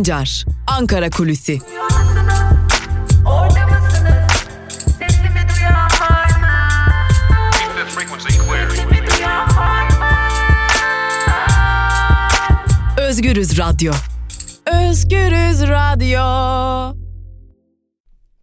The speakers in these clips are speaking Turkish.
Sancar, Ankara Kulüsi. Özgürüz Radyo. Özgürüz Radyo.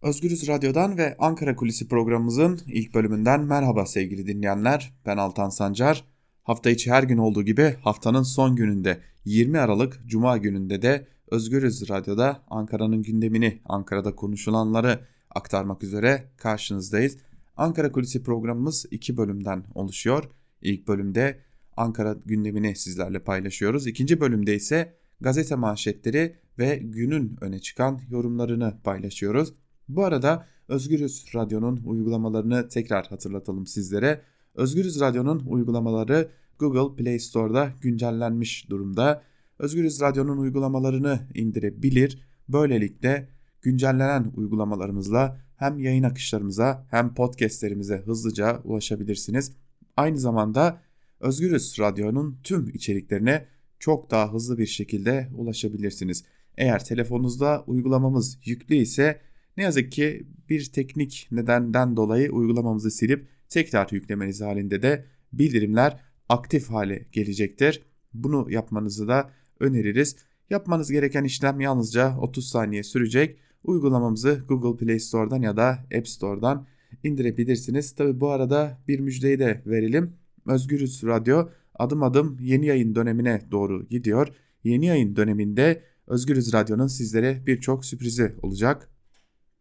Özgürüz Radyo'dan ve Ankara Kulisi programımızın ilk bölümünden merhaba sevgili dinleyenler. Ben Altan Sancar. Hafta içi her gün olduğu gibi haftanın son gününde 20 Aralık Cuma gününde de Özgürüz Radyo'da Ankara'nın gündemini, Ankara'da konuşulanları aktarmak üzere karşınızdayız. Ankara Kulisi programımız iki bölümden oluşuyor. İlk bölümde Ankara gündemini sizlerle paylaşıyoruz. İkinci bölümde ise gazete manşetleri ve günün öne çıkan yorumlarını paylaşıyoruz. Bu arada Özgürüz Radyo'nun uygulamalarını tekrar hatırlatalım sizlere. Özgürüz Radyo'nun uygulamaları Google Play Store'da güncellenmiş durumda. Özgürüz Radyo'nun uygulamalarını indirebilir. Böylelikle güncellenen uygulamalarımızla hem yayın akışlarımıza hem podcastlerimize hızlıca ulaşabilirsiniz. Aynı zamanda Özgürüz Radyo'nun tüm içeriklerine çok daha hızlı bir şekilde ulaşabilirsiniz. Eğer telefonunuzda uygulamamız yüklü ise ne yazık ki bir teknik nedenden dolayı uygulamamızı silip tekrar yüklemeniz halinde de bildirimler aktif hale gelecektir. Bunu yapmanızı da öneririz. Yapmanız gereken işlem yalnızca 30 saniye sürecek. Uygulamamızı Google Play Store'dan ya da App Store'dan indirebilirsiniz. Tabi bu arada bir müjdeyi de verelim. Özgürüz Radyo adım adım yeni yayın dönemine doğru gidiyor. Yeni yayın döneminde Özgürüz Radyo'nun sizlere birçok sürprizi olacak.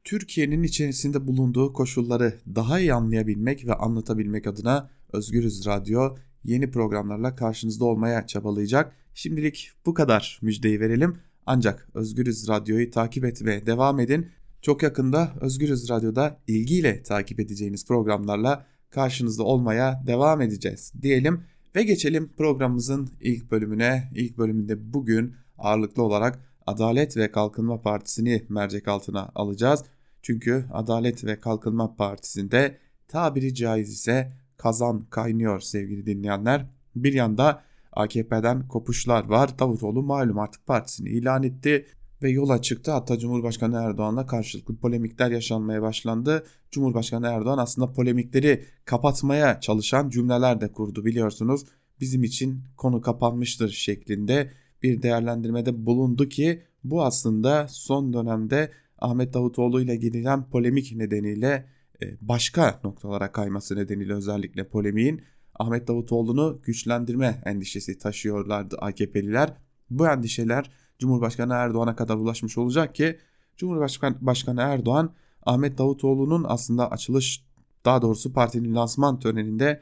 Türkiye'nin içerisinde bulunduğu koşulları daha iyi anlayabilmek ve anlatabilmek adına Özgürüz Radyo yeni programlarla karşınızda olmaya çabalayacak. Şimdilik bu kadar müjdeyi verelim. Ancak Özgürüz Radyo'yu takip etmeye devam edin. Çok yakında Özgürüz Radyo'da ilgiyle takip edeceğiniz programlarla karşınızda olmaya devam edeceğiz diyelim ve geçelim programımızın ilk bölümüne. İlk bölümünde bugün ağırlıklı olarak Adalet ve Kalkınma Partisi'ni mercek altına alacağız. Çünkü Adalet ve Kalkınma Partisi'nde tabiri caiz ise kazan kaynıyor sevgili dinleyenler. Bir yanda AKP'den kopuşlar var. Davutoğlu malum artık partisini ilan etti ve yola çıktı. Hatta Cumhurbaşkanı Erdoğan'la karşılıklı polemikler yaşanmaya başlandı. Cumhurbaşkanı Erdoğan aslında polemikleri kapatmaya çalışan cümleler de kurdu biliyorsunuz. Bizim için konu kapanmıştır şeklinde bir değerlendirmede bulundu ki bu aslında son dönemde Ahmet Davutoğlu ile girilen polemik nedeniyle e, başka noktalara kayması nedeniyle özellikle polemiğin Ahmet Davutoğlu'nu güçlendirme endişesi taşıyorlardı AKP'liler. Bu endişeler Cumhurbaşkanı Erdoğan'a kadar ulaşmış olacak ki Cumhurbaşkanı Erdoğan Ahmet Davutoğlu'nun aslında açılış daha doğrusu partinin lansman töreninde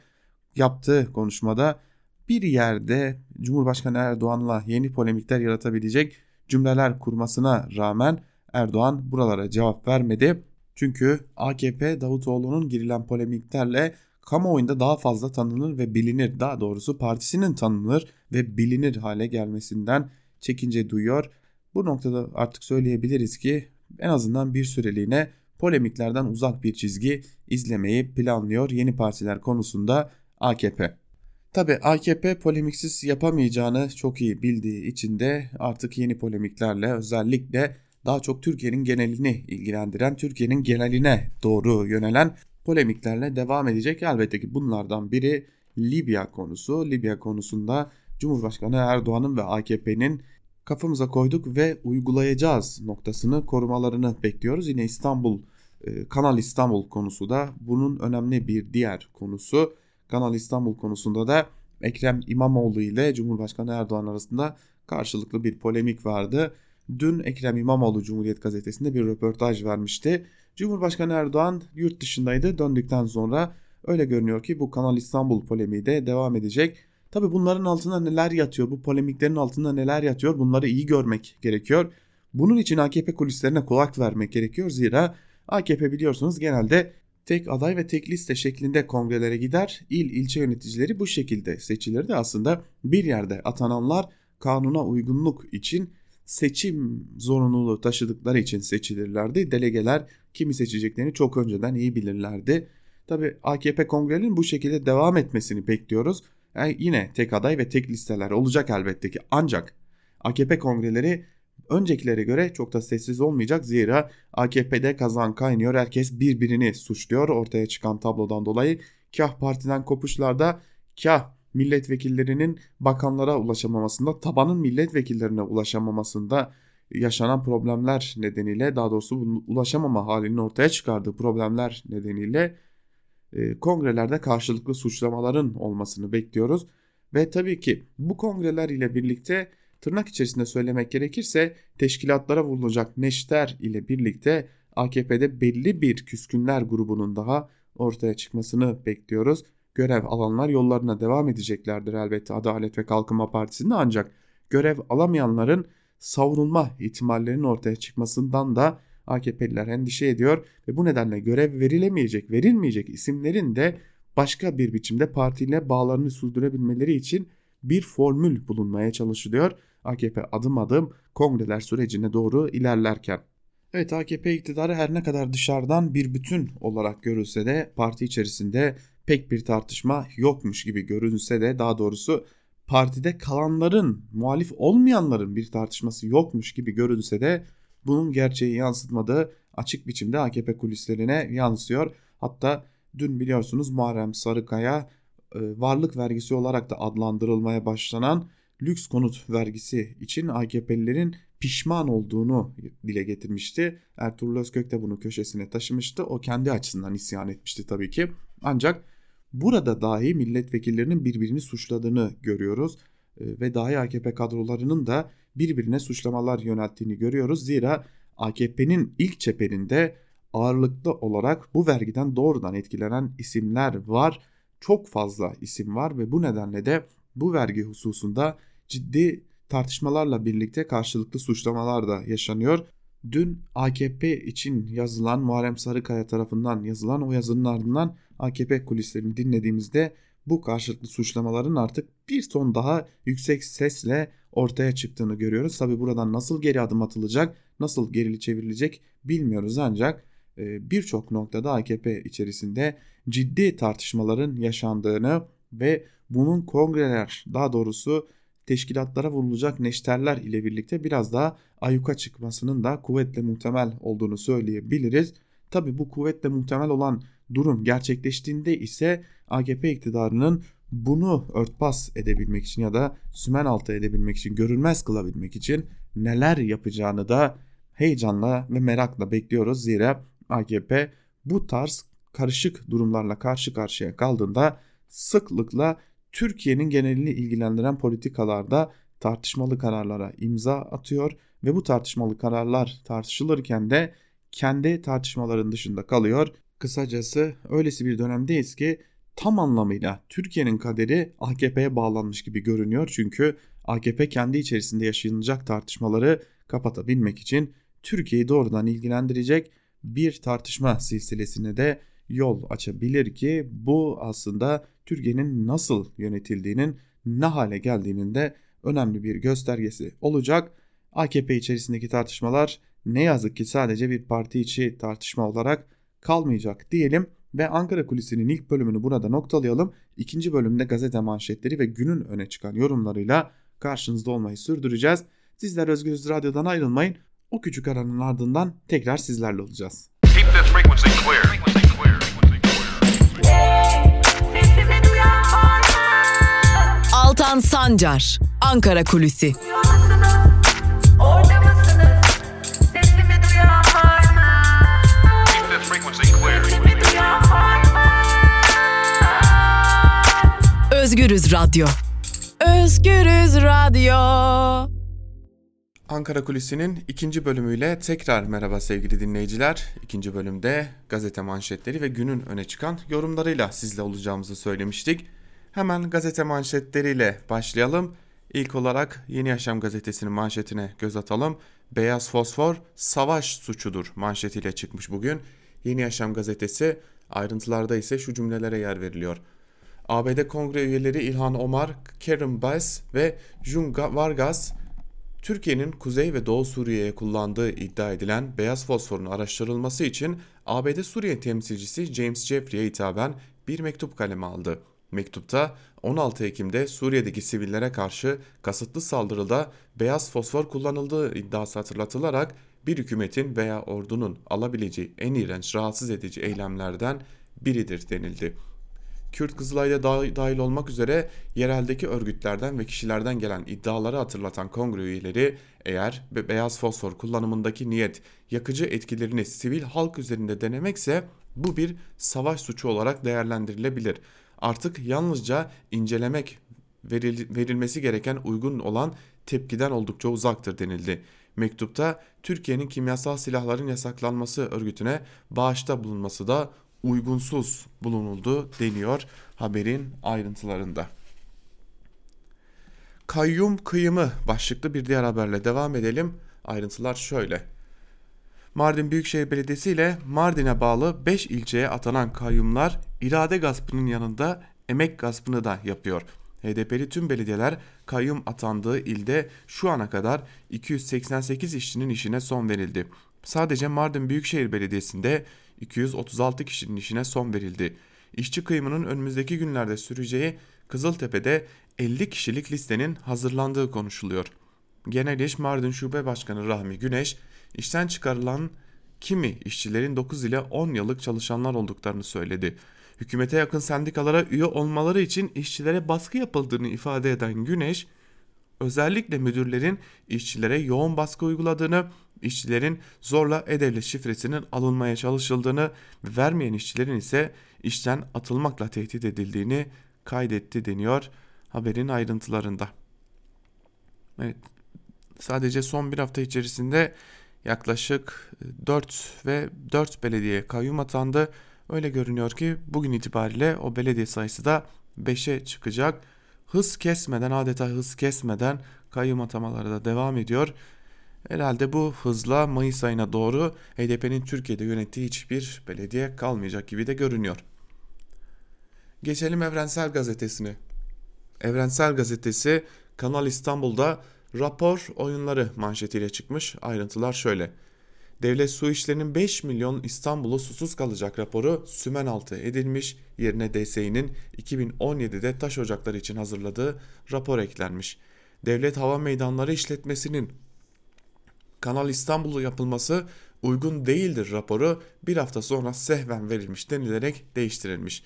yaptığı konuşmada bir yerde Cumhurbaşkanı Erdoğan'la yeni polemikler yaratabilecek cümleler kurmasına rağmen Erdoğan buralara cevap vermedi. Çünkü AKP Davutoğlu'nun girilen polemiklerle kamuoyunda daha fazla tanınır ve bilinir daha doğrusu partisinin tanınır ve bilinir hale gelmesinden çekince duyuyor. Bu noktada artık söyleyebiliriz ki en azından bir süreliğine polemiklerden uzak bir çizgi izlemeyi planlıyor yeni partiler konusunda AKP. Tabi AKP polemiksiz yapamayacağını çok iyi bildiği için de artık yeni polemiklerle özellikle daha çok Türkiye'nin genelini ilgilendiren, Türkiye'nin geneline doğru yönelen polemiklerle devam edecek. Elbette ki bunlardan biri Libya konusu. Libya konusunda Cumhurbaşkanı Erdoğan'ın ve AKP'nin kafamıza koyduk ve uygulayacağız noktasını korumalarını bekliyoruz. Yine İstanbul e, Kanal İstanbul konusu da bunun önemli bir diğer konusu. Kanal İstanbul konusunda da Ekrem İmamoğlu ile Cumhurbaşkanı Erdoğan arasında karşılıklı bir polemik vardı. Dün Ekrem İmamoğlu Cumhuriyet Gazetesi'nde bir röportaj vermişti. Cumhurbaşkanı Erdoğan yurt dışındaydı. Döndükten sonra öyle görünüyor ki bu Kanal İstanbul polemiği de devam edecek. Tabi bunların altında neler yatıyor, bu polemiklerin altında neler yatıyor bunları iyi görmek gerekiyor. Bunun için AKP kulislerine kulak vermek gerekiyor. Zira AKP biliyorsunuz genelde tek aday ve tek liste şeklinde kongrelere gider. İl ilçe yöneticileri bu şekilde seçilirdi. Aslında bir yerde atananlar kanuna uygunluk için seçim zorunluluğu taşıdıkları için seçilirlerdi. Delegeler kimi seçeceklerini çok önceden iyi bilirlerdi. Tabi AKP kongrelerinin bu şekilde devam etmesini bekliyoruz. Yani yine tek aday ve tek listeler olacak elbette ki. Ancak AKP kongreleri öncekilere göre çok da sessiz olmayacak. Zira AKP'de kazan kaynıyor. Herkes birbirini suçluyor ortaya çıkan tablodan dolayı. Kah partiden kopuşlarda kah milletvekillerinin bakanlara ulaşamamasında, tabanın milletvekillerine ulaşamamasında yaşanan problemler nedeniyle daha doğrusu ulaşamama halinin ortaya çıkardığı problemler nedeniyle e, kongrelerde karşılıklı suçlamaların olmasını bekliyoruz. Ve tabii ki bu kongreler ile birlikte tırnak içerisinde söylemek gerekirse teşkilatlara vurulacak neşter ile birlikte AKP'de belli bir küskünler grubunun daha ortaya çıkmasını bekliyoruz. Görev alanlar yollarına devam edeceklerdir elbette Adalet ve Kalkınma Partisi'nde ancak görev alamayanların savrulma ihtimallerinin ortaya çıkmasından da AKP'liler endişe ediyor ve bu nedenle görev verilemeyecek, verilmeyecek isimlerin de başka bir biçimde partiyle bağlarını sürdürebilmeleri için bir formül bulunmaya çalışılıyor. AKP adım adım kongreler sürecine doğru ilerlerken. Evet AKP iktidarı her ne kadar dışarıdan bir bütün olarak görülse de parti içerisinde pek bir tartışma yokmuş gibi görünse de daha doğrusu partide kalanların, muhalif olmayanların bir tartışması yokmuş gibi görünse de bunun gerçeği yansıtmadığı açık biçimde AKP kulislerine yansıyor. Hatta dün biliyorsunuz Muharrem Sarıkaya e, varlık vergisi olarak da adlandırılmaya başlanan lüks konut vergisi için AKP'lilerin pişman olduğunu dile getirmişti. Ertuğrul Özkök de bunu köşesine taşımıştı. O kendi açısından isyan etmişti tabii ki. Ancak burada dahi milletvekillerinin birbirini suçladığını görüyoruz. E, ve dahi AKP kadrolarının da birbirine suçlamalar yönelttiğini görüyoruz. Zira AKP'nin ilk çeperinde ağırlıklı olarak bu vergiden doğrudan etkilenen isimler var. Çok fazla isim var ve bu nedenle de bu vergi hususunda ciddi tartışmalarla birlikte karşılıklı suçlamalar da yaşanıyor. Dün AKP için yazılan Muharrem Sarıkaya tarafından yazılan o yazının ardından AKP kulislerini dinlediğimizde bu karşılıklı suçlamaların artık bir ton daha yüksek sesle ortaya çıktığını görüyoruz. Tabi buradan nasıl geri adım atılacak, nasıl gerili çevrilecek bilmiyoruz ancak e, birçok noktada AKP içerisinde ciddi tartışmaların yaşandığını ve bunun kongreler daha doğrusu teşkilatlara vurulacak neşterler ile birlikte biraz daha ayuka çıkmasının da kuvvetle muhtemel olduğunu söyleyebiliriz. Tabi bu kuvvetle muhtemel olan durum gerçekleştiğinde ise AKP iktidarının bunu örtbas edebilmek için ya da sümen altı edebilmek için, görünmez kılabilmek için neler yapacağını da heyecanla ve merakla bekliyoruz. Zira AKP bu tarz karışık durumlarla karşı karşıya kaldığında sıklıkla Türkiye'nin genelini ilgilendiren politikalarda tartışmalı kararlara imza atıyor ve bu tartışmalı kararlar tartışılırken de kendi tartışmaların dışında kalıyor. Kısacası öylesi bir dönemdeyiz ki tam anlamıyla Türkiye'nin kaderi AKP'ye bağlanmış gibi görünüyor. Çünkü AKP kendi içerisinde yaşanacak tartışmaları kapatabilmek için Türkiye'yi doğrudan ilgilendirecek bir tartışma silsilesine de yol açabilir ki bu aslında Türkiye'nin nasıl yönetildiğinin ne hale geldiğinin de önemli bir göstergesi olacak. AKP içerisindeki tartışmalar ne yazık ki sadece bir parti içi tartışma olarak kalmayacak diyelim ve Ankara Kulisi'nin ilk bölümünü burada noktalayalım. İkinci bölümde gazete manşetleri ve günün öne çıkan yorumlarıyla karşınızda olmayı sürdüreceğiz. Sizler Özgürüz Radyo'dan ayrılmayın. O küçük aranın ardından tekrar sizlerle olacağız. Altan Sancar, Ankara Kulüsi. Özgürüz Radyo. Özgürüz Radyo. Ankara Kulisi'nin ikinci bölümüyle tekrar merhaba sevgili dinleyiciler. İkinci bölümde gazete manşetleri ve günün öne çıkan yorumlarıyla sizle olacağımızı söylemiştik. Hemen gazete manşetleriyle başlayalım. İlk olarak Yeni Yaşam gazetesinin manşetine göz atalım. Beyaz fosfor savaş suçudur manşetiyle çıkmış bugün. Yeni Yaşam gazetesi ayrıntılarda ise şu cümlelere yer veriliyor. ABD Kongre üyeleri İlhan Omar, Karen Bass ve Jun Vargas Türkiye'nin Kuzey ve Doğu Suriye'ye kullandığı iddia edilen beyaz fosforun araştırılması için ABD Suriye temsilcisi James Jeffrey'e hitaben bir mektup kaleme aldı. Mektupta 16 Ekim'de Suriye'deki sivillere karşı kasıtlı saldırıda beyaz fosfor kullanıldığı iddiası hatırlatılarak bir hükümetin veya ordunun alabileceği en iğrenç rahatsız edici eylemlerden biridir denildi. Kürt Kızılay'da dahil olmak üzere yereldeki örgütlerden ve kişilerden gelen iddiaları hatırlatan kongre üyeleri eğer beyaz fosfor kullanımındaki niyet yakıcı etkilerini sivil halk üzerinde denemekse bu bir savaş suçu olarak değerlendirilebilir. Artık yalnızca incelemek verilmesi gereken uygun olan tepkiden oldukça uzaktır denildi. Mektupta Türkiye'nin kimyasal silahların yasaklanması örgütüne bağışta bulunması da uygunsuz bulunuldu deniyor haberin ayrıntılarında. Kayyum kıyımı başlıklı bir diğer haberle devam edelim. Ayrıntılar şöyle. Mardin Büyükşehir Belediyesi ile Mardin'e bağlı 5 ilçeye atanan kayyumlar irade gaspının yanında emek gaspını da yapıyor. HDP'li tüm belediyeler kayyum atandığı ilde şu ana kadar 288 işçinin işine son verildi. Sadece Mardin Büyükşehir Belediyesi'nde 236 kişinin işine son verildi. İşçi kıyımının önümüzdeki günlerde süreceği Kızıltepe'de 50 kişilik listenin hazırlandığı konuşuluyor. Genel İş Mardin Şube Başkanı Rahmi Güneş, işten çıkarılan kimi işçilerin 9 ile 10 yıllık çalışanlar olduklarını söyledi. Hükümete yakın sendikalara üye olmaları için işçilere baskı yapıldığını ifade eden Güneş, özellikle müdürlerin işçilere yoğun baskı uyguladığını, işçilerin zorla e-devlet şifresinin alınmaya çalışıldığını ve vermeyen işçilerin ise işten atılmakla tehdit edildiğini kaydetti deniyor haberin ayrıntılarında. Evet, sadece son bir hafta içerisinde yaklaşık 4 ve 4 belediye kayyum atandı. Öyle görünüyor ki bugün itibariyle o belediye sayısı da 5'e çıkacak. Hız kesmeden adeta hız kesmeden kayyum atamaları da devam ediyor. Herhalde bu hızla Mayıs ayına doğru HDP'nin Türkiye'de yönettiği hiçbir belediye kalmayacak gibi de görünüyor. Geçelim Evrensel Gazetesi'ne. Evrensel Gazetesi Kanal İstanbul'da rapor oyunları manşetiyle çıkmış. Ayrıntılar şöyle. Devlet Su İşleri'nin 5 milyon İstanbul'u susuz kalacak raporu sümen altı edilmiş. Yerine DSİ'nin 2017'de taş ocakları için hazırladığı rapor eklenmiş. Devlet Hava Meydanları İşletmesi'nin Kanal İstanbul'u yapılması uygun değildir raporu bir hafta sonra sehven verilmiş denilerek değiştirilmiş.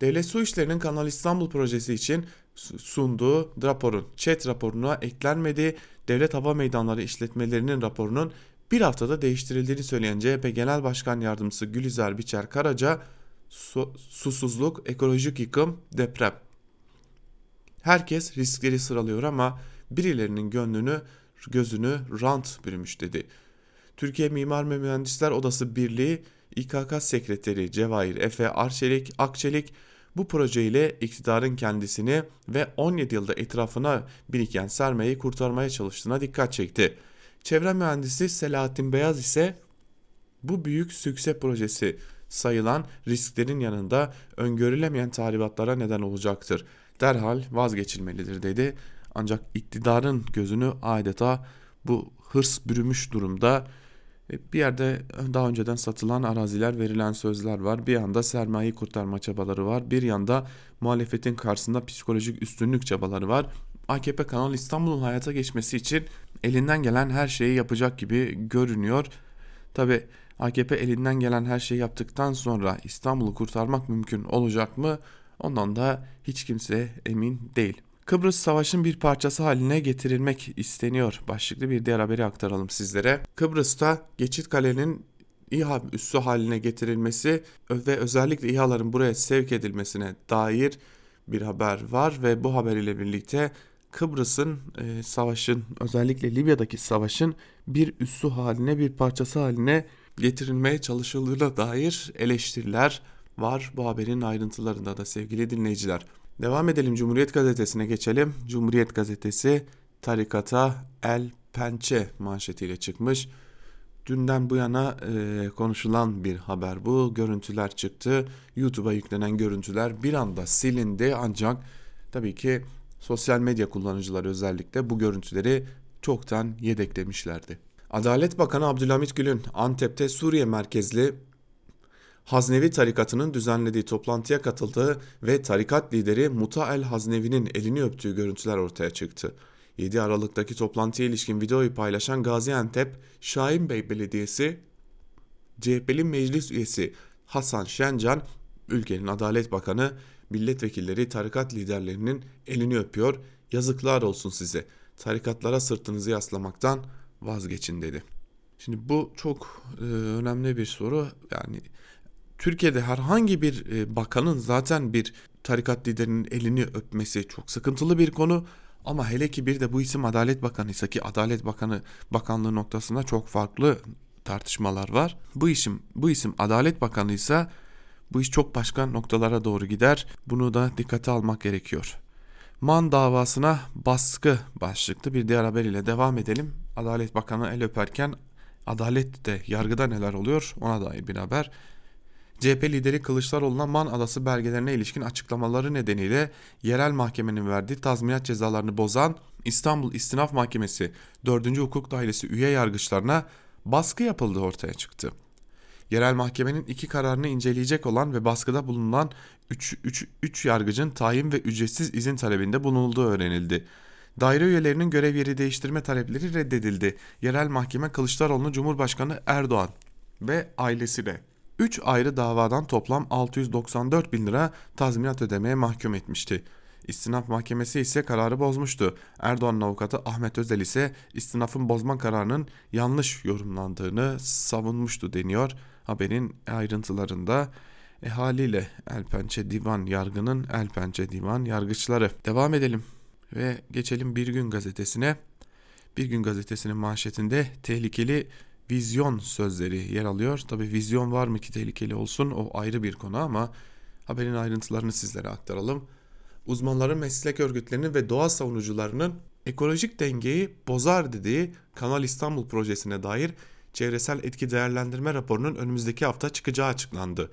Devlet Su İşleri'nin Kanal İstanbul projesi için sunduğu raporun chat raporuna eklenmediği Devlet Hava Meydanları işletmelerinin raporunun bir haftada değiştirildiğini söyleyen CHP Genel Başkan Yardımcısı Gülizar Biçer Karaca su, susuzluk, ekolojik yıkım, deprem. Herkes riskleri sıralıyor ama birilerinin gönlünü gözünü rant bürümüş dedi. Türkiye Mimar ve Mühendisler Odası Birliği İKK Sekreteri Cevahir Efe Arçelik Akçelik bu projeyle iktidarın kendisini ve 17 yılda etrafına biriken sermayeyi kurtarmaya çalıştığına dikkat çekti. Çevre mühendisi Selahattin Beyaz ise bu büyük sükse projesi sayılan risklerin yanında öngörülemeyen tahribatlara neden olacaktır. Derhal vazgeçilmelidir dedi. Ancak iktidarın gözünü adeta bu hırs bürümüş durumda. E, bir yerde daha önceden satılan araziler verilen sözler var. Bir yanda sermayeyi kurtarma çabaları var. Bir yanda muhalefetin karşısında psikolojik üstünlük çabaları var. AKP Kanal İstanbul'un hayata geçmesi için elinden gelen her şeyi yapacak gibi görünüyor. Tabi AKP elinden gelen her şeyi yaptıktan sonra İstanbul'u kurtarmak mümkün olacak mı? Ondan da hiç kimse emin değil. Kıbrıs Savaş'ın bir parçası haline getirilmek isteniyor. Başlıklı bir diğer haberi aktaralım sizlere. Kıbrıs'ta Geçit Kale'nin İHA üssü haline getirilmesi ve özellikle İHA'ların buraya sevk edilmesine dair bir haber var ve bu haber ile birlikte Kıbrıs'ın e, savaşın özellikle Libya'daki savaşın bir üssü haline bir parçası haline getirilmeye çalışıldığına dair eleştiriler var bu haberin ayrıntılarında da sevgili dinleyiciler. Devam edelim Cumhuriyet Gazetesi'ne geçelim. Cumhuriyet Gazetesi tarikata el pençe manşetiyle çıkmış. Dünden bu yana e, konuşulan bir haber bu. Görüntüler çıktı. YouTube'a yüklenen görüntüler bir anda silindi ancak tabii ki sosyal medya kullanıcıları özellikle bu görüntüleri çoktan yedeklemişlerdi. Adalet Bakanı Abdülhamit Gül'ün Antep'te Suriye merkezli Haznevi tarikatının düzenlediği toplantıya katıldığı ve tarikat lideri Muta el Haznevi'nin elini öptüğü görüntüler ortaya çıktı. 7 Aralık'taki toplantıya ilişkin videoyu paylaşan Gaziantep Şahin Bey Belediyesi CHP'li meclis üyesi Hasan Şencan, ülkenin Adalet Bakanı, milletvekilleri, tarikat liderlerinin elini öpüyor. Yazıklar olsun size. Tarikatlara sırtınızı yaslamaktan vazgeçin dedi. Şimdi bu çok e, önemli bir soru. Yani Türkiye'de herhangi bir e, bakanın zaten bir tarikat liderinin elini öpmesi çok sıkıntılı bir konu. Ama hele ki bir de bu isim Adalet Bakanı ise ki Adalet Bakanı bakanlığı noktasında çok farklı tartışmalar var. Bu isim bu isim Adalet Bakanı ise bu iş çok başka noktalara doğru gider. Bunu da dikkate almak gerekiyor. Man davasına baskı başlıklı bir diğer haber ile devam edelim. Adalet Bakanı el öperken adalette yargıda neler oluyor ona dair bir haber. CHP lideri Kılıçdaroğlu'na Man Adası belgelerine ilişkin açıklamaları nedeniyle yerel mahkemenin verdiği tazminat cezalarını bozan İstanbul İstinaf Mahkemesi 4. Hukuk Dairesi üye yargıçlarına baskı yapıldığı ortaya çıktı. Yerel mahkemenin iki kararını inceleyecek olan ve baskıda bulunan 3 yargıcın tayin ve ücretsiz izin talebinde bulunulduğu öğrenildi. Daire üyelerinin görev yeri değiştirme talepleri reddedildi. Yerel mahkeme Kılıçdaroğlu'nu Cumhurbaşkanı Erdoğan ve ailesine 3 ayrı davadan toplam 694 bin lira tazminat ödemeye mahkum etmişti. İstinaf Mahkemesi ise kararı bozmuştu. Erdoğan'ın avukatı Ahmet Özel ise istinafın bozma kararının yanlış yorumlandığını savunmuştu deniyor. Haberin ayrıntılarında e haliyle Elpençe Divan Yargı'nın Elpençe Divan Yargıçları. Devam edelim ve geçelim Bir Gün Gazetesi'ne. Bir Gün Gazetesi'nin manşetinde tehlikeli vizyon sözleri yer alıyor. Tabi vizyon var mı ki tehlikeli olsun o ayrı bir konu ama haberin ayrıntılarını sizlere aktaralım. Uzmanların meslek örgütlerinin ve doğa savunucularının ekolojik dengeyi bozar dediği Kanal İstanbul projesine dair çevresel etki değerlendirme raporunun önümüzdeki hafta çıkacağı açıklandı.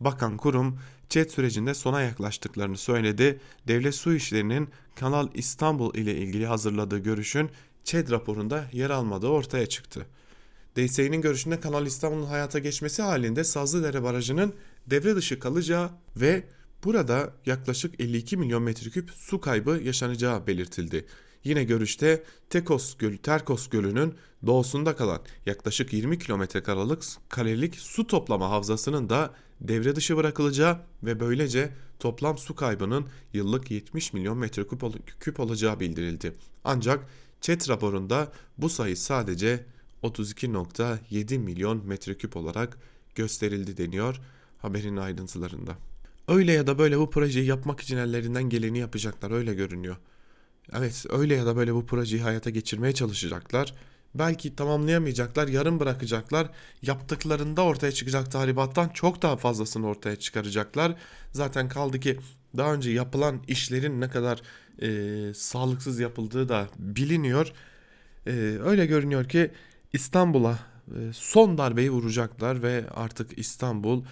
Bakan kurum ÇED sürecinde sona yaklaştıklarını söyledi. Devlet Su İşleri'nin Kanal İstanbul ile ilgili hazırladığı görüşün ÇED raporunda yer almadığı ortaya çıktı. DSİ'nin görüşünde Kanal İstanbul'un hayata geçmesi halinde Sazlıdere Barajı'nın devre dışı kalacağı ve burada yaklaşık 52 milyon metreküp su kaybı yaşanacağı belirtildi. Yine görüşte Tekos Gölü, Terkos Gölü'nün doğusunda kalan yaklaşık 20 kilometre karelik su toplama havzasının da devre dışı bırakılacağı ve böylece toplam su kaybının yıllık 70 milyon metreküp olacağı bildirildi. Ancak ÇED raporunda bu sayı sadece 32.7 milyon metreküp olarak gösterildi deniyor haberin ayrıntılarında. Öyle ya da böyle bu projeyi yapmak için ellerinden geleni yapacaklar öyle görünüyor. Evet öyle ya da böyle bu projeyi hayata geçirmeye çalışacaklar. Belki tamamlayamayacaklar, yarım bırakacaklar. Yaptıklarında ortaya çıkacak tahribattan çok daha fazlasını ortaya çıkaracaklar. Zaten kaldı ki daha önce yapılan işlerin ne kadar e, sağlıksız yapıldığı da biliniyor. E, öyle görünüyor ki İstanbul'a e, son darbeyi vuracaklar ve artık İstanbul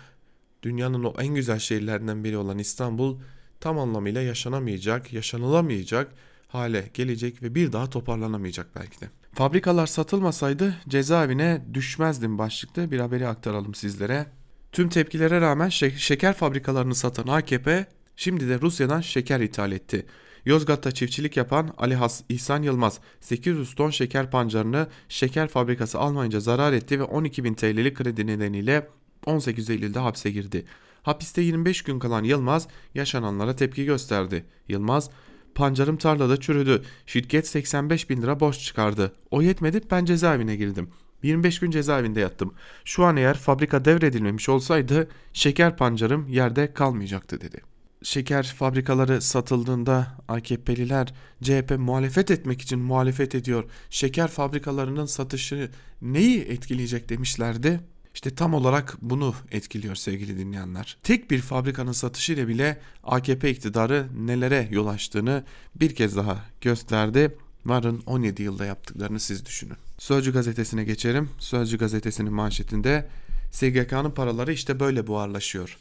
dünyanın o en güzel şehirlerinden biri olan İstanbul tam anlamıyla yaşanamayacak, yaşanılamayacak hale gelecek ve bir daha toparlanamayacak belki de. Fabrikalar satılmasaydı cezaevine düşmezdim başlıkta bir haberi aktaralım sizlere. Tüm tepkilere rağmen şeker fabrikalarını satan AKP şimdi de Rusya'dan şeker ithal etti. Yozgat'ta çiftçilik yapan Ali Has İhsan Yılmaz 800 ton şeker pancarını şeker fabrikası almayınca zarar etti ve 12 bin TL'lik kredi nedeniyle 18 Eylül'de hapse girdi. Hapiste 25 gün kalan Yılmaz yaşananlara tepki gösterdi. Yılmaz pancarım tarlada çürüdü. Şirket 85 bin lira borç çıkardı. O yetmedi ben cezaevine girdim. 25 gün cezaevinde yattım. Şu an eğer fabrika devredilmemiş olsaydı şeker pancarım yerde kalmayacaktı dedi şeker fabrikaları satıldığında AKP'liler CHP muhalefet etmek için muhalefet ediyor. Şeker fabrikalarının satışı neyi etkileyecek demişlerdi. İşte tam olarak bunu etkiliyor sevgili dinleyenler. Tek bir fabrikanın satışı ile bile AKP iktidarı nelere yol açtığını bir kez daha gösterdi. Varın 17 yılda yaptıklarını siz düşünün. Sözcü gazetesine geçerim. Sözcü gazetesinin manşetinde SGK'nın paraları işte böyle buharlaşıyor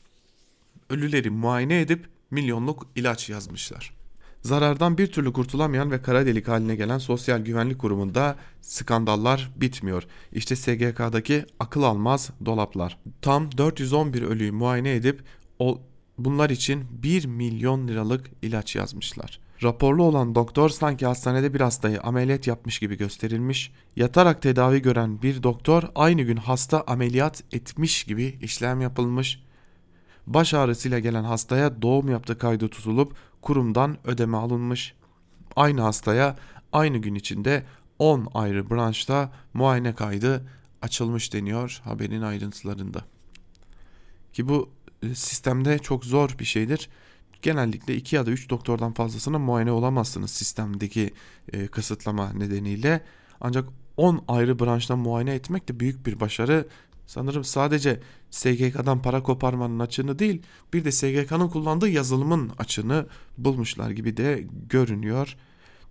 ölüleri muayene edip milyonluk ilaç yazmışlar. Zarardan bir türlü kurtulamayan ve kara delik haline gelen Sosyal Güvenlik Kurumu'nda skandallar bitmiyor. İşte SGK'daki akıl almaz dolaplar. Tam 411 ölüyü muayene edip o, bunlar için 1 milyon liralık ilaç yazmışlar. Raporlu olan doktor sanki hastanede bir hastayı ameliyat yapmış gibi gösterilmiş. Yatarak tedavi gören bir doktor aynı gün hasta ameliyat etmiş gibi işlem yapılmış. Baş ağrısıyla gelen hastaya doğum yaptığı kaydı tutulup kurumdan ödeme alınmış. Aynı hastaya aynı gün içinde 10 ayrı branşta muayene kaydı açılmış deniyor haberin ayrıntılarında. Ki bu e, sistemde çok zor bir şeydir. Genellikle 2 ya da 3 doktordan fazlasına muayene olamazsınız sistemdeki e, kısıtlama nedeniyle. Ancak 10 ayrı branştan muayene etmek de büyük bir başarı. Sanırım sadece SGK'dan para koparmanın açığını değil bir de SGK'nın kullandığı yazılımın açığını bulmuşlar gibi de görünüyor.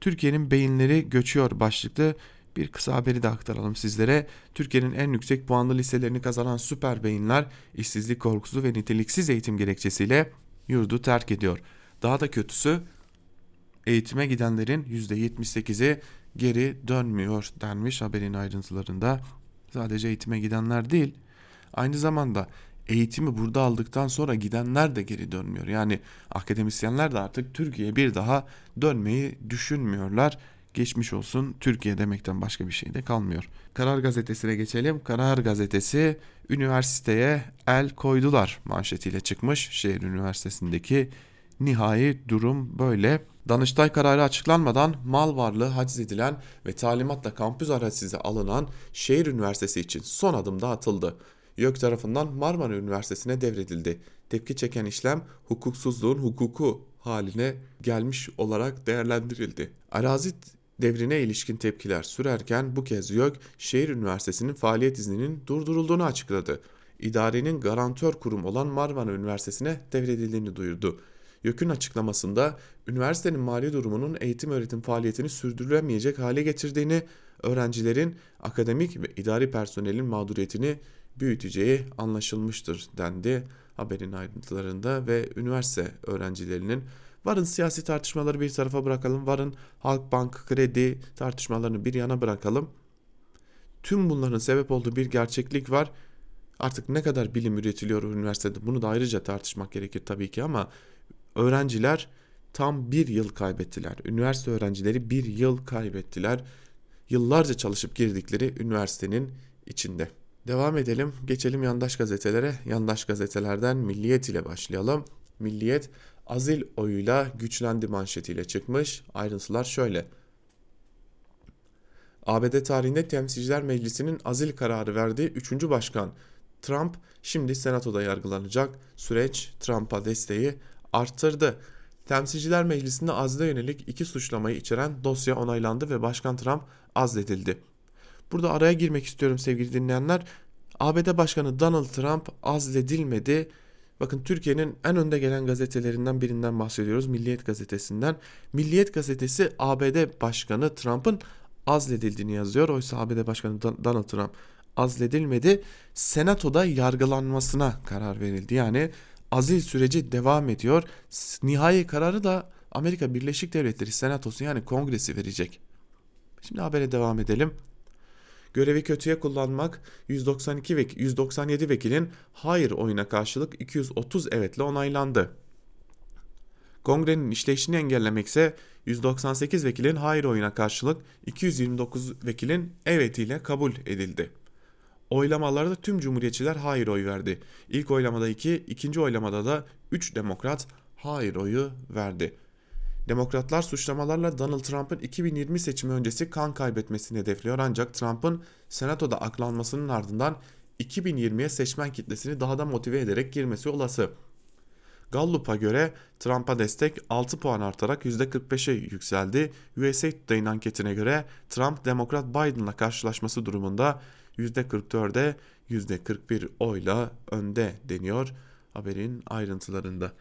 Türkiye'nin beyinleri göçüyor başlıklı bir kısa haberi de aktaralım sizlere. Türkiye'nin en yüksek puanlı liselerini kazanan süper beyinler işsizlik korkusu ve niteliksiz eğitim gerekçesiyle yurdu terk ediyor. Daha da kötüsü eğitime gidenlerin %78'i geri dönmüyor denmiş haberin ayrıntılarında. Sadece eğitime gidenler değil aynı zamanda eğitimi burada aldıktan sonra gidenler de geri dönmüyor. Yani akademisyenler de artık Türkiye'ye bir daha dönmeyi düşünmüyorlar. Geçmiş olsun Türkiye demekten başka bir şey de kalmıyor. Karar gazetesine geçelim. Karar gazetesi üniversiteye el koydular manşetiyle çıkmış. Şehir Üniversitesi'ndeki nihai durum böyle. Danıştay kararı açıklanmadan mal varlığı haczedilen ve talimatla kampüs arazisi alınan şehir üniversitesi için son adım da atıldı. YÖK tarafından Marmara Üniversitesi'ne devredildi. Tepki çeken işlem hukuksuzluğun hukuku haline gelmiş olarak değerlendirildi. Arazi devrine ilişkin tepkiler sürerken bu kez YÖK şehir üniversitesinin faaliyet izninin durdurulduğunu açıkladı. İdarenin garantör kurum olan Marmara Üniversitesi'ne devredildiğini duyurdu. YÖK'ün açıklamasında üniversitenin mali durumunun eğitim öğretim faaliyetini sürdürülemeyecek hale getirdiğini, öğrencilerin akademik ve idari personelin mağduriyetini büyüteceği anlaşılmıştır dendi haberin ayrıntılarında ve üniversite öğrencilerinin varın siyasi tartışmaları bir tarafa bırakalım varın Halkbank kredi tartışmalarını bir yana bırakalım. Tüm bunların sebep olduğu bir gerçeklik var. Artık ne kadar bilim üretiliyor üniversitede bunu da ayrıca tartışmak gerekir tabii ki ama öğrenciler tam bir yıl kaybettiler üniversite öğrencileri bir yıl kaybettiler yıllarca çalışıp girdikleri üniversitenin içinde. Devam edelim. Geçelim yandaş gazetelere. Yandaş gazetelerden Milliyet ile başlayalım. Milliyet azil oyuyla güçlendi manşetiyle çıkmış. Ayrıntılar şöyle. ABD tarihinde Temsilciler Meclisi'nin azil kararı verdiği 3. başkan Trump şimdi senatoda yargılanacak. Süreç Trump'a desteği arttırdı. Temsilciler Meclisi'nde azle yönelik iki suçlamayı içeren dosya onaylandı ve Başkan Trump azledildi. Burada araya girmek istiyorum sevgili dinleyenler. ABD Başkanı Donald Trump azledilmedi. Bakın Türkiye'nin en önde gelen gazetelerinden birinden bahsediyoruz. Milliyet gazetesinden. Milliyet gazetesi ABD Başkanı Trump'ın azledildiğini yazıyor. Oysa ABD Başkanı Donald Trump azledilmedi. Senatoda yargılanmasına karar verildi. Yani azil süreci devam ediyor. Nihai kararı da Amerika Birleşik Devletleri Senatosu yani Kongresi verecek. Şimdi habere devam edelim. Görevi kötüye kullanmak 192 ve 197 vekilin hayır oyuna karşılık 230 evetle onaylandı. Kongrenin işleyişini engellemek ise 198 vekilin hayır oyuna karşılık 229 vekilin evetiyle kabul edildi. Oylamalarda tüm cumhuriyetçiler hayır oy verdi. İlk oylamada 2, ikinci oylamada da 3 demokrat hayır oyu verdi. Demokratlar suçlamalarla Donald Trump'ın 2020 seçimi öncesi kan kaybetmesini hedefliyor ancak Trump'ın senatoda aklanmasının ardından 2020'ye seçmen kitlesini daha da motive ederek girmesi olası. Gallup'a göre Trump'a destek 6 puan artarak %45'e yükseldi. USA Today'ın anketine göre Trump Demokrat Biden'la karşılaşması durumunda %44'e %41 oyla önde deniyor haberin ayrıntılarında.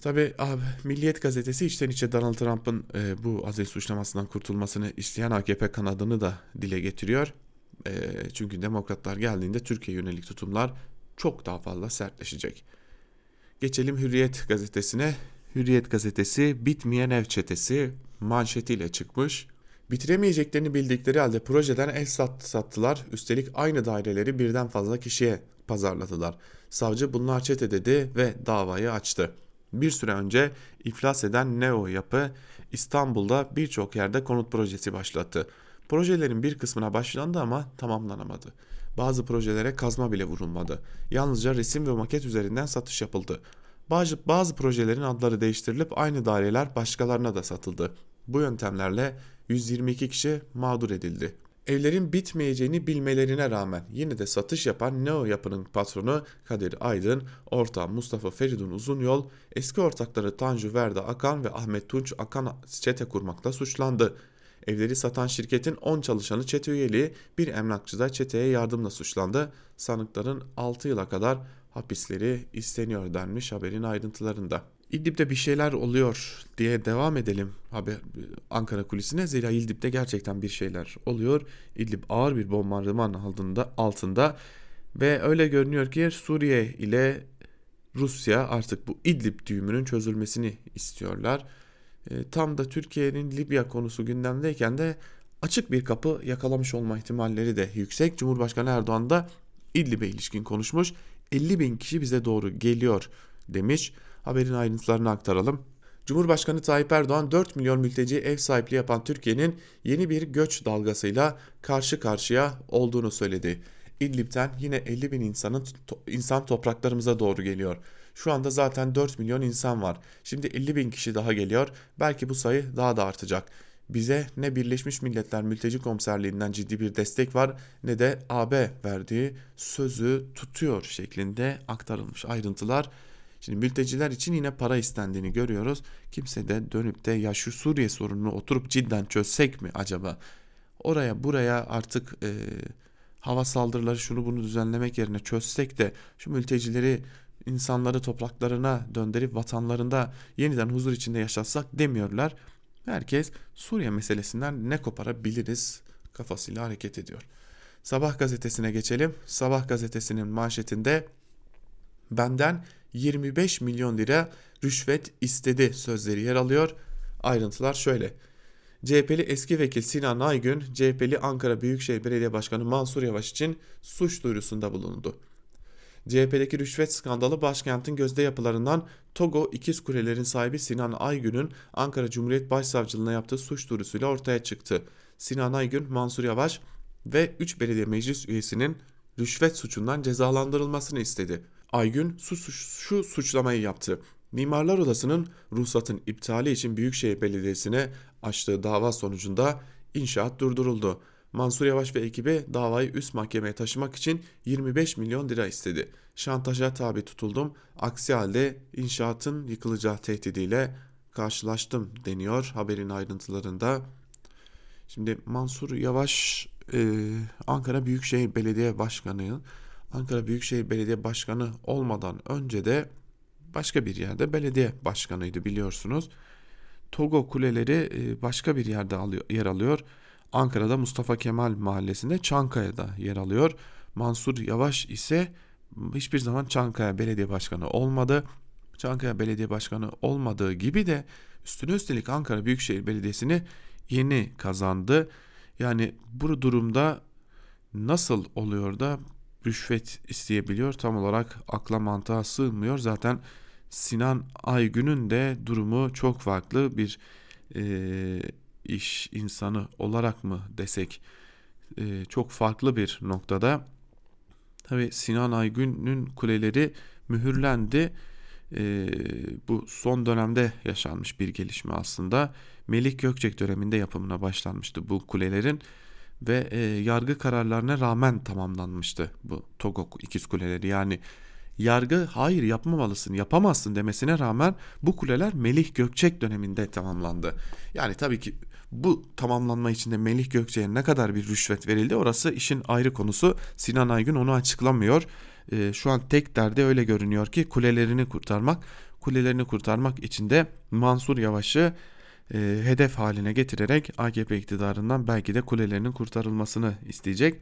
Tabi abi Milliyet gazetesi içten içe Donald Trump'ın e, bu azil suçlamasından kurtulmasını isteyen AKP kanadını da dile getiriyor. E, çünkü demokratlar geldiğinde Türkiye yönelik tutumlar çok daha fazla sertleşecek. Geçelim Hürriyet gazetesine. Hürriyet gazetesi bitmeyen ev çetesi manşetiyle çıkmış. Bitiremeyeceklerini bildikleri halde projeden el sattılar. Üstelik aynı daireleri birden fazla kişiye pazarladılar. Savcı bunlar çete dedi ve davayı açtı. Bir süre önce iflas eden Neo Yapı İstanbul'da birçok yerde konut projesi başlattı. Projelerin bir kısmına başlandı ama tamamlanamadı. Bazı projelere kazma bile vurulmadı. Yalnızca resim ve maket üzerinden satış yapıldı. Bazı, bazı projelerin adları değiştirilip aynı daireler başkalarına da satıldı. Bu yöntemlerle 122 kişi mağdur edildi. Evlerin bitmeyeceğini bilmelerine rağmen yine de satış yapan Neo Yapı'nın patronu Kadir Aydın, ortağı Mustafa Feridun Uzunyol, eski ortakları Tanju Verda Akan ve Ahmet Tunç Akan çete kurmakla suçlandı. Evleri satan şirketin 10 çalışanı çete üyeliği, bir emlakçı da çeteye yardımla suçlandı. Sanıkların 6 yıla kadar hapisleri isteniyor denmiş haberin ayrıntılarında. İdlib'de bir şeyler oluyor diye devam edelim haber Ankara kulisine. Zira İdlib'de gerçekten bir şeyler oluyor. İdlib ağır bir bombardıman altında, altında ve öyle görünüyor ki Suriye ile Rusya artık bu İdlib düğümünün çözülmesini istiyorlar. E, tam da Türkiye'nin Libya konusu gündemdeyken de açık bir kapı yakalamış olma ihtimalleri de yüksek. Cumhurbaşkanı Erdoğan da İdlib'e ilişkin konuşmuş. 50 bin kişi bize doğru geliyor demiş. Haberin ayrıntılarını aktaralım. Cumhurbaşkanı Tayyip Erdoğan 4 milyon mülteci ev sahipliği yapan Türkiye'nin yeni bir göç dalgasıyla karşı karşıya olduğunu söyledi. İdlib'den yine 50 bin insanın insan topraklarımıza doğru geliyor. Şu anda zaten 4 milyon insan var. Şimdi 50 bin kişi daha geliyor. Belki bu sayı daha da artacak. Bize ne Birleşmiş Milletler Mülteci Komiserliğinden ciddi bir destek var ne de AB verdiği sözü tutuyor şeklinde aktarılmış ayrıntılar. Şimdi mülteciler için yine para istendiğini görüyoruz. Kimse de dönüp de ya şu Suriye sorununu oturup cidden çözsek mi acaba? Oraya buraya artık e, hava saldırıları şunu bunu düzenlemek yerine çözsek de şu mültecileri insanları topraklarına döndürüp vatanlarında yeniden huzur içinde yaşatsak demiyorlar. Herkes Suriye meselesinden ne koparabiliriz kafasıyla hareket ediyor. Sabah gazetesine geçelim. Sabah gazetesinin manşetinde benden 25 milyon lira rüşvet istedi sözleri yer alıyor. Ayrıntılar şöyle. CHP'li eski vekil Sinan Aygün, CHP'li Ankara Büyükşehir Belediye Başkanı Mansur Yavaş için suç duyurusunda bulundu. CHP'deki rüşvet skandalı başkentin gözde yapılarından Togo İkiz Kulelerin sahibi Sinan Aygün'ün Ankara Cumhuriyet Başsavcılığına yaptığı suç duyurusuyla ortaya çıktı. Sinan Aygün, Mansur Yavaş ve 3 belediye meclis üyesinin rüşvet suçundan cezalandırılmasını istedi. Aygün şu, şu suçlamayı yaptı. Mimarlar Odası'nın ruhsatın iptali için Büyükşehir Belediyesi'ne açtığı dava sonucunda inşaat durduruldu. Mansur Yavaş ve ekibi davayı üst mahkemeye taşımak için 25 milyon lira istedi. Şantaja tabi tutuldum. Aksi halde inşaatın yıkılacağı tehdidiyle karşılaştım deniyor haberin ayrıntılarında. Şimdi Mansur Yavaş e, Ankara Büyükşehir Belediye Başkanı Ankara Büyükşehir Belediye Başkanı olmadan önce de başka bir yerde belediye başkanıydı biliyorsunuz. Togo kuleleri e, başka bir yerde yer alıyor. Ankara'da Mustafa Kemal Mahallesi'nde Çankaya'da yer alıyor. Mansur Yavaş ise hiçbir zaman Çankaya Belediye Başkanı olmadı. Çankaya Belediye Başkanı olmadığı gibi de üstüne üstelik Ankara Büyükşehir Belediyesi'ni yeni kazandı. Yani bu durumda nasıl oluyor da rüşvet isteyebiliyor tam olarak akla mantığa sığmıyor. Zaten Sinan Aygün'ün de durumu çok farklı bir e, iş insanı olarak mı desek e, çok farklı bir noktada. Tabi Sinan Aygün'ün kuleleri mühürlendi. E, bu son dönemde yaşanmış bir gelişme aslında. Melik Gökçek döneminde yapımına başlanmıştı bu kulelerin ve e, yargı kararlarına rağmen tamamlanmıştı bu Togok ikiz kuleleri. Yani yargı hayır yapmamalısın yapamazsın demesine rağmen bu kuleler Melih Gökçek döneminde tamamlandı. Yani tabii ki bu tamamlanma içinde Melih Gökçek'e ne kadar bir rüşvet verildi orası işin ayrı konusu. Sinan Aygün onu açıklamıyor. E, şu an tek derdi öyle görünüyor ki kulelerini kurtarmak. Kulelerini kurtarmak için de Mansur Yavaş'ı e, hedef haline getirerek AKP iktidarından belki de kulelerinin kurtarılmasını isteyecek.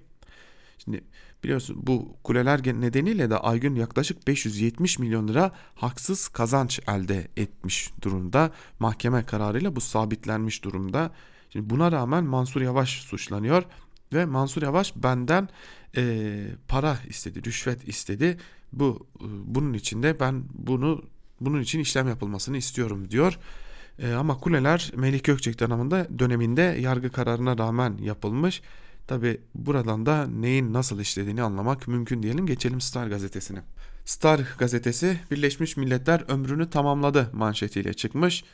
Şimdi biliyorsun bu kuleler nedeniyle de Aygün yaklaşık 570 milyon lira haksız kazanç elde etmiş durumda. Mahkeme kararıyla bu sabitlenmiş durumda. Şimdi buna rağmen Mansur Yavaş suçlanıyor ve Mansur Yavaş benden e, para istedi, rüşvet istedi. Bu e, bunun için de ben bunu bunun için işlem yapılmasını istiyorum diyor. E, ama kuleler Melih Gökçek döneminde, döneminde yargı kararına rağmen yapılmış. Tabi buradan da neyin nasıl işlediğini anlamak mümkün diyelim. Geçelim Star gazetesine. Star gazetesi Birleşmiş Milletler ömrünü tamamladı manşetiyle çıkmış.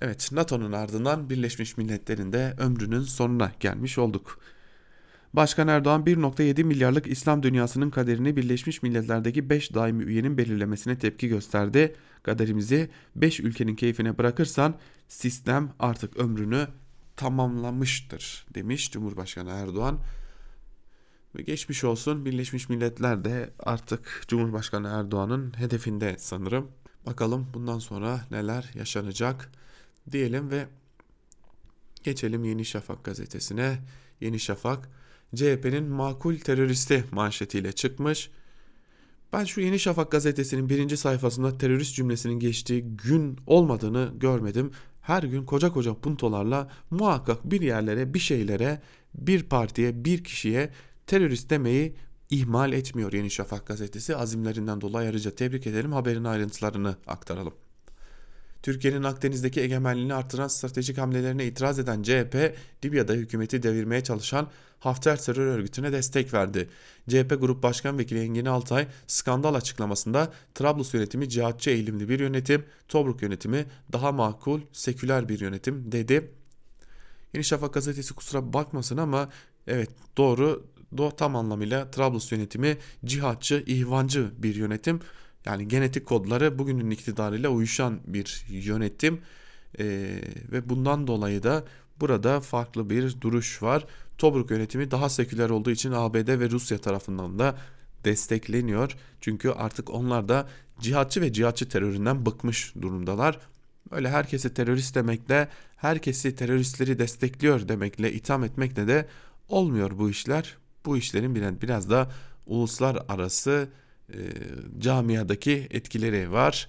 Evet NATO'nun ardından Birleşmiş Milletler'in de ömrünün sonuna gelmiş olduk. Başkan Erdoğan 1.7 milyarlık İslam dünyasının kaderini Birleşmiş Milletler'deki 5 daimi üyenin belirlemesine tepki gösterdi. Kaderimizi 5 ülkenin keyfine bırakırsan sistem artık ömrünü tamamlamıştır demiş Cumhurbaşkanı Erdoğan. Ve geçmiş olsun Birleşmiş Milletler de artık Cumhurbaşkanı Erdoğan'ın hedefinde sanırım. Bakalım bundan sonra neler yaşanacak diyelim ve geçelim Yeni Şafak gazetesine. Yeni Şafak CHP'nin makul teröristi manşetiyle çıkmış. Ben şu Yeni Şafak gazetesinin birinci sayfasında terörist cümlesinin geçtiği gün olmadığını görmedim. Her gün koca koca puntolarla muhakkak bir yerlere, bir şeylere, bir partiye, bir kişiye terörist demeyi ihmal etmiyor Yeni Şafak gazetesi. Azimlerinden dolayı ayrıca tebrik ederim. Haberin ayrıntılarını aktaralım. Türkiye'nin Akdeniz'deki egemenliğini artıran stratejik hamlelerine itiraz eden CHP, Libya'da hükümeti devirmeye çalışan Hafter terör örgütüne destek verdi. CHP Grup Başkan Vekili Engin Altay skandal açıklamasında Trablus yönetimi cihatçı eğilimli bir yönetim, Tobruk yönetimi daha makul, seküler bir yönetim dedi. Yeni Şafak gazetesi kusura bakmasın ama evet doğru do tam anlamıyla Trablus yönetimi cihatçı, ihvancı bir yönetim. Yani genetik kodları bugünün iktidarıyla uyuşan bir yönetim ee, ve bundan dolayı da burada farklı bir duruş var. Tobruk yönetimi daha seküler olduğu için ABD ve Rusya tarafından da destekleniyor. Çünkü artık onlar da cihatçı ve cihatçı teröründen bıkmış durumdalar. Öyle herkesi terörist demekle, herkesi teröristleri destekliyor demekle, itham etmekle de olmuyor bu işler. Bu işlerin biraz da uluslararası e, camiadaki etkileri var.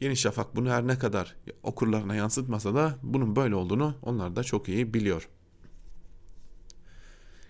Yeni Şafak bunu her ne kadar okurlarına yansıtmasa da bunun böyle olduğunu onlar da çok iyi biliyor.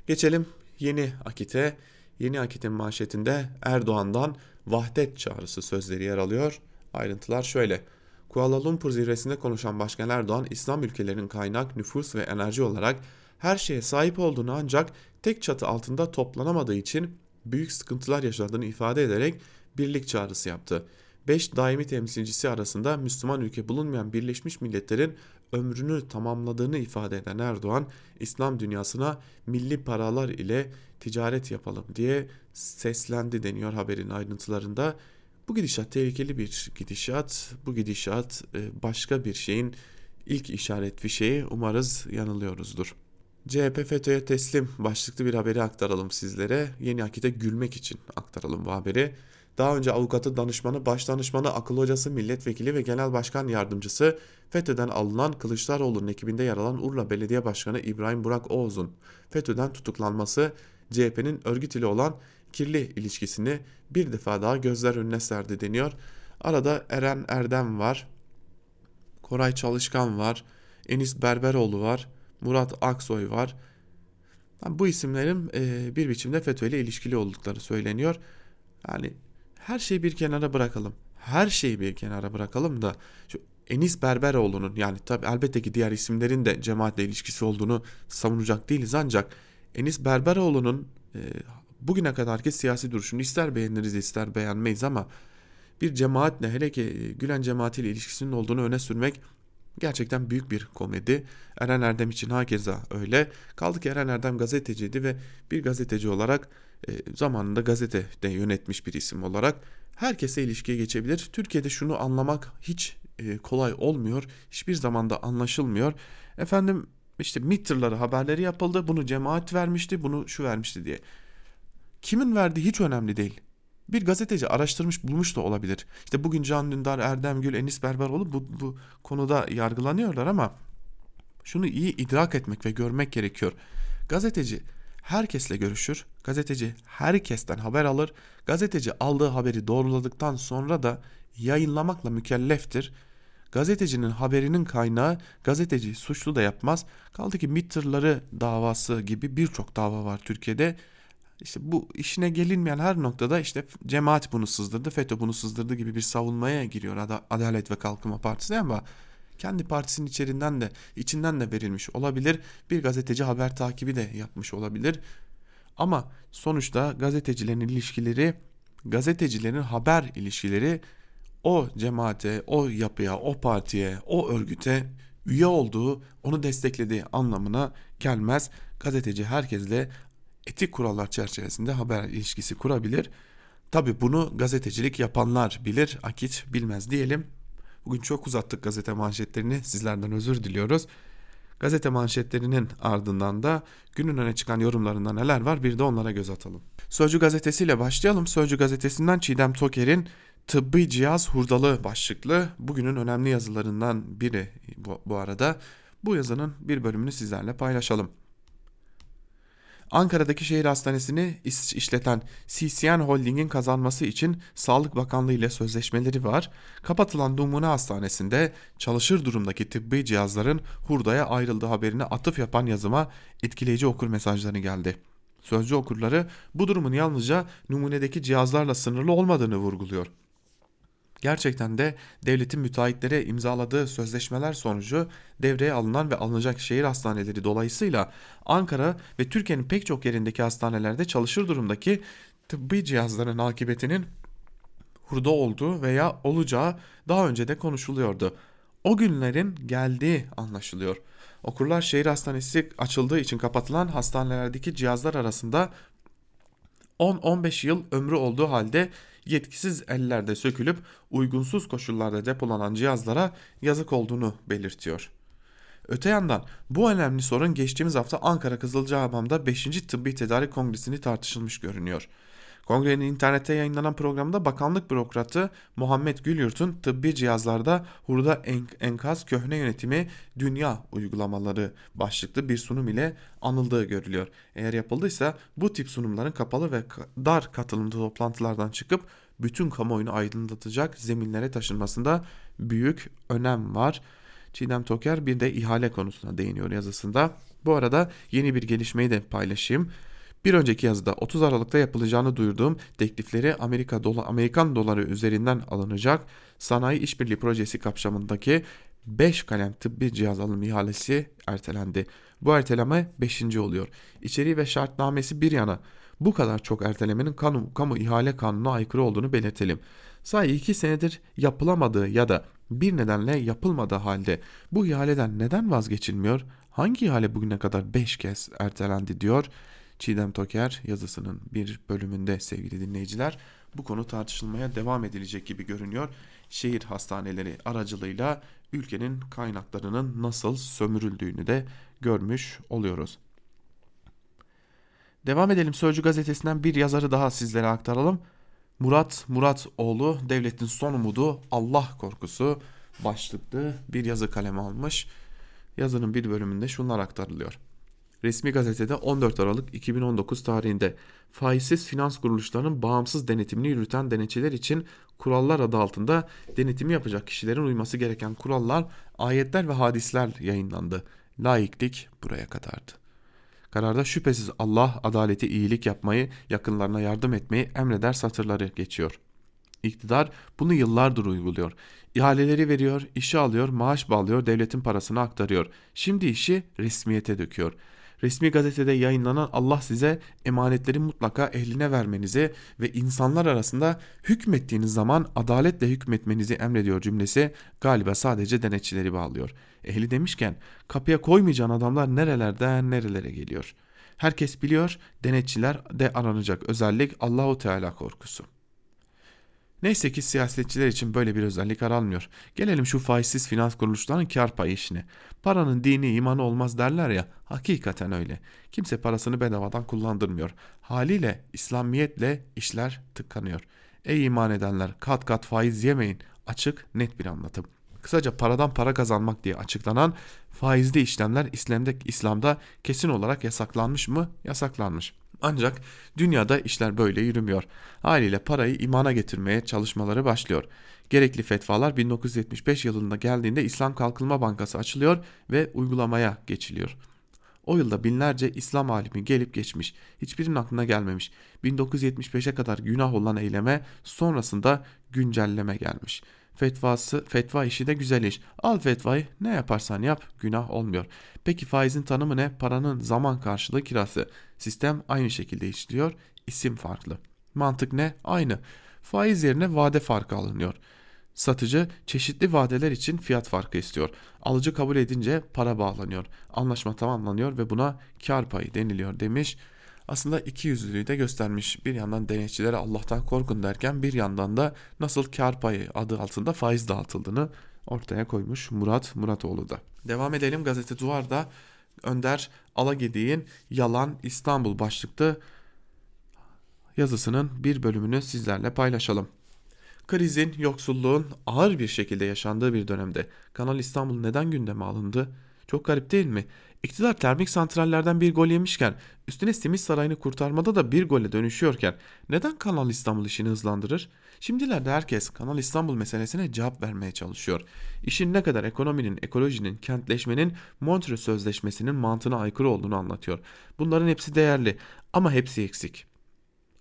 Geçelim Yeni Akit'e. Yeni Akit'in manşetinde Erdoğan'dan vahdet çağrısı sözleri yer alıyor. Ayrıntılar şöyle. Kuala Lumpur zirvesinde konuşan Başkan Erdoğan, İslam ülkelerinin kaynak, nüfus ve enerji olarak her şeye sahip olduğunu ancak tek çatı altında toplanamadığı için büyük sıkıntılar yaşadığını ifade ederek birlik çağrısı yaptı. 5 daimi temsilcisi arasında Müslüman ülke bulunmayan Birleşmiş Milletler'in ömrünü tamamladığını ifade eden Erdoğan, İslam dünyasına milli paralar ile ticaret yapalım diye seslendi deniyor haberin ayrıntılarında. Bu gidişat tehlikeli bir gidişat. Bu gidişat e, başka bir şeyin ilk işaret fişeği. Umarız yanılıyoruzdur. CHP FETÖ'ye teslim başlıklı bir haberi aktaralım sizlere. Yeni Akit'e gülmek için aktaralım bu haberi. Daha önce avukatı, danışmanı, baş danışmanı, akıl hocası, milletvekili ve genel başkan yardımcısı FETÖ'den alınan Kılıçdaroğlu'nun ekibinde yer alan Urla Belediye Başkanı İbrahim Burak Oğuz'un FETÖ'den tutuklanması CHP'nin örgüt ile olan kirli ilişkisini bir defa daha gözler önüne serdi deniyor. Arada Eren Erdem var, Koray Çalışkan var, Enis Berberoğlu var, Murat Aksoy var. Bu isimlerin bir biçimde FETÖ ile ilişkili oldukları söyleniyor. Yani her şeyi bir kenara bırakalım. Her şeyi bir kenara bırakalım da şu Enis Berberoğlu'nun yani tabi elbette ki diğer isimlerin de cemaatle ilişkisi olduğunu savunacak değiliz ancak Enis Berberoğlu'nun e, bugüne kadarki siyasi duruşunu ister beğeniriz ister beğenmeyiz ama bir cemaatle hele ki Gülen cemaatiyle ilişkisinin olduğunu öne sürmek gerçekten büyük bir komedi. Eren Erdem için hakeza öyle. Kaldı ki Eren Erdem gazeteciydi ve bir gazeteci olarak e, zamanında gazetede yönetmiş bir isim olarak herkese ilişkiye geçebilir. Türkiye'de şunu anlamak hiç e, kolay olmuyor. Hiçbir zamanda anlaşılmıyor. Efendim işte MİT haberleri yapıldı. Bunu cemaat vermişti, bunu şu vermişti diye. Kimin verdiği hiç önemli değil. Bir gazeteci araştırmış bulmuş da olabilir. İşte bugün Can Dündar, Erdem Gül, Enis Berberoğlu bu, bu konuda yargılanıyorlar ama şunu iyi idrak etmek ve görmek gerekiyor. Gazeteci herkesle görüşür. Gazeteci herkesten haber alır. Gazeteci aldığı haberi doğruladıktan sonra da yayınlamakla mükelleftir. Gazetecinin haberinin kaynağı gazeteci suçlu da yapmaz. Kaldı ki MİT tırları davası gibi birçok dava var Türkiye'de. İşte bu işine gelinmeyen her noktada işte cemaat bunu sızdırdı, FETÖ bunu sızdırdı gibi bir savunmaya giriyor Adalet ve Kalkınma Partisi ama kendi partisinin içerinden de içinden de verilmiş olabilir. Bir gazeteci haber takibi de yapmış olabilir. Ama sonuçta gazetecilerin ilişkileri, gazetecilerin haber ilişkileri o cemaate, o yapıya, o partiye, o örgüte üye olduğu, onu desteklediği anlamına gelmez. Gazeteci herkesle etik kurallar çerçevesinde haber ilişkisi kurabilir. Tabi bunu gazetecilik yapanlar bilir, akit bilmez diyelim. Bugün çok uzattık gazete manşetlerini, sizlerden özür diliyoruz. Gazete manşetlerinin ardından da günün öne çıkan yorumlarında neler var bir de onlara göz atalım. Sözcü gazetesiyle başlayalım. Sözcü gazetesinden Çiğdem Toker'in Tıbbi Cihaz Hurdalı başlıklı bugünün önemli yazılarından biri bu, bu arada. Bu yazının bir bölümünü sizlerle paylaşalım. Ankara'daki şehir hastanesini işleten CCN Holding'in kazanması için Sağlık Bakanlığı ile sözleşmeleri var. Kapatılan Numune Hastanesi'nde çalışır durumdaki tıbbi cihazların hurdaya ayrıldığı haberini atıf yapan yazıma etkileyici okur mesajları geldi. Sözcü okurları bu durumun yalnızca numunedeki cihazlarla sınırlı olmadığını vurguluyor. Gerçekten de devletin müteahhitlere imzaladığı sözleşmeler sonucu devreye alınan ve alınacak şehir hastaneleri dolayısıyla Ankara ve Türkiye'nin pek çok yerindeki hastanelerde çalışır durumdaki tıbbi cihazların akıbetinin hurda olduğu veya olacağı daha önce de konuşuluyordu. O günlerin geldiği anlaşılıyor. Okurlar şehir hastanesi açıldığı için kapatılan hastanelerdeki cihazlar arasında 10-15 yıl ömrü olduğu halde yetkisiz ellerde sökülüp uygunsuz koşullarda depolanan cihazlara yazık olduğunu belirtiyor. Öte yandan bu önemli sorun geçtiğimiz hafta Ankara Kızılcahamam'da 5. Tıbbi Tedarik Kongresi'ni tartışılmış görünüyor. Kongrenin internette yayınlanan programda bakanlık bürokratı Muhammed Gülyurt'un tıbbi cihazlarda hurda enkaz köhne yönetimi dünya uygulamaları başlıklı bir sunum ile anıldığı görülüyor. Eğer yapıldıysa bu tip sunumların kapalı ve dar katılımlı toplantılardan çıkıp bütün kamuoyunu aydınlatacak zeminlere taşınmasında büyük önem var. Çiğdem Toker bir de ihale konusuna değiniyor yazısında. Bu arada yeni bir gelişmeyi de paylaşayım. Bir önceki yazıda 30 Aralık'ta yapılacağını duyurduğum teklifleri Amerika dola, Amerikan doları üzerinden alınacak sanayi işbirliği projesi kapsamındaki 5 kalem tıbbi cihaz alım ihalesi ertelendi. Bu erteleme 5. oluyor. İçeriği ve şartnamesi bir yana bu kadar çok ertelemenin kamu, kamu ihale kanununa aykırı olduğunu belirtelim. Sahi 2 senedir yapılamadığı ya da bir nedenle yapılmadığı halde bu ihaleden neden vazgeçilmiyor? Hangi ihale bugüne kadar 5 kez ertelendi diyor Çiğdem Toker yazısının bir bölümünde sevgili dinleyiciler. Bu konu tartışılmaya devam edilecek gibi görünüyor. Şehir hastaneleri aracılığıyla ülkenin kaynaklarının nasıl sömürüldüğünü de görmüş oluyoruz. Devam edelim Sözcü gazetesinden bir yazarı daha sizlere aktaralım. Murat Muratoğlu devletin son umudu Allah korkusu başlıklı bir yazı kaleme almış. Yazının bir bölümünde şunlar aktarılıyor. Resmi gazetede 14 Aralık 2019 tarihinde faizsiz finans kuruluşlarının bağımsız denetimini yürüten denetçiler için kurallar adı altında denetimi yapacak kişilerin uyması gereken kurallar, ayetler ve hadisler yayınlandı. Laiklik buraya kadardı. Kararda şüphesiz Allah adaleti iyilik yapmayı, yakınlarına yardım etmeyi emreder satırları geçiyor. İktidar bunu yıllardır uyguluyor. İhaleleri veriyor, işe alıyor, maaş bağlıyor, devletin parasını aktarıyor. Şimdi işi resmiyete döküyor. Resmi gazetede yayınlanan Allah size emanetleri mutlaka ehline vermenizi ve insanlar arasında hükmettiğiniz zaman adaletle hükmetmenizi emrediyor cümlesi galiba sadece denetçileri bağlıyor. Ehli demişken kapıya koymayacağın adamlar nerelerden nerelere geliyor. Herkes biliyor denetçiler de aranacak özellik Allahu Teala korkusu. Neyse ki siyasetçiler için böyle bir özellik aranmıyor. Gelelim şu faizsiz finans kuruluşlarının kar payı işine. Paranın dini imanı olmaz derler ya, hakikaten öyle. Kimse parasını bedavadan kullandırmıyor. Haliyle İslamiyetle işler tıkanıyor. Ey iman edenler kat kat faiz yemeyin. Açık net bir anlatım. Kısaca paradan para kazanmak diye açıklanan faizli işlemler İslam'da, İslam'da kesin olarak yasaklanmış mı? Yasaklanmış. Ancak dünyada işler böyle yürümüyor. Haliyle parayı imana getirmeye çalışmaları başlıyor. Gerekli fetvalar 1975 yılında geldiğinde İslam Kalkınma Bankası açılıyor ve uygulamaya geçiliyor. O yılda binlerce İslam alimi gelip geçmiş. Hiçbirinin aklına gelmemiş. 1975'e kadar günah olan eyleme sonrasında güncelleme gelmiş. Fetvası, fetva işi de güzel iş. Al fetvayı ne yaparsan yap günah olmuyor. Peki faizin tanımı ne? Paranın zaman karşılığı kirası. Sistem aynı şekilde işliyor. isim farklı. Mantık ne? Aynı. Faiz yerine vade farkı alınıyor. Satıcı çeşitli vadeler için fiyat farkı istiyor. Alıcı kabul edince para bağlanıyor. Anlaşma tamamlanıyor ve buna kar payı deniliyor demiş. Aslında iki yüzlülüğü de göstermiş. Bir yandan denetçilere Allah'tan korkun derken bir yandan da nasıl kar payı adı altında faiz dağıtıldığını ortaya koymuş Murat Muratoğlu da. Devam edelim gazete Duvar'da Önder Alagedi'nin Yalan İstanbul başlıklı yazısının bir bölümünü sizlerle paylaşalım. Krizin, yoksulluğun ağır bir şekilde yaşandığı bir dönemde Kanal İstanbul neden gündeme alındı? Çok garip değil mi? İktidar termik santrallerden bir gol yemişken, üstüne Simit Sarayı'nı kurtarmada da bir gole dönüşüyorken neden Kanal İstanbul işini hızlandırır? Şimdilerde herkes Kanal İstanbul meselesine cevap vermeye çalışıyor. İşin ne kadar ekonominin, ekolojinin, kentleşmenin Montreux Sözleşmesi'nin mantığına aykırı olduğunu anlatıyor. Bunların hepsi değerli ama hepsi eksik.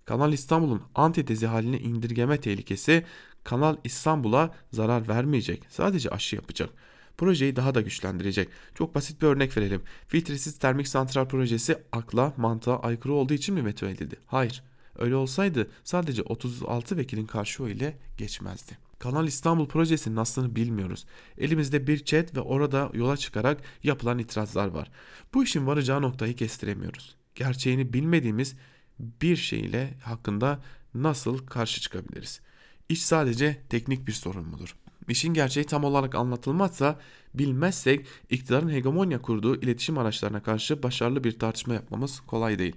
Kanal İstanbul'un antitezi haline indirgeme tehlikesi Kanal İstanbul'a zarar vermeyecek. Sadece aşı yapacak. Projeyi daha da güçlendirecek. Çok basit bir örnek verelim. Filtresiz termik santral projesi akla, mantığa aykırı olduğu için mi veto edildi? Hayır. Öyle olsaydı sadece 36 vekilin karşı oy ile geçmezdi. Kanal İstanbul projesinin aslını bilmiyoruz. Elimizde bir chat ve orada yola çıkarak yapılan itirazlar var. Bu işin varacağı noktayı kestiremiyoruz. Gerçeğini bilmediğimiz bir şeyle hakkında nasıl karşı çıkabiliriz? İş sadece teknik bir sorun mudur? İşin gerçeği tam olarak anlatılmazsa bilmezsek iktidarın hegemonya kurduğu iletişim araçlarına karşı başarılı bir tartışma yapmamız kolay değil.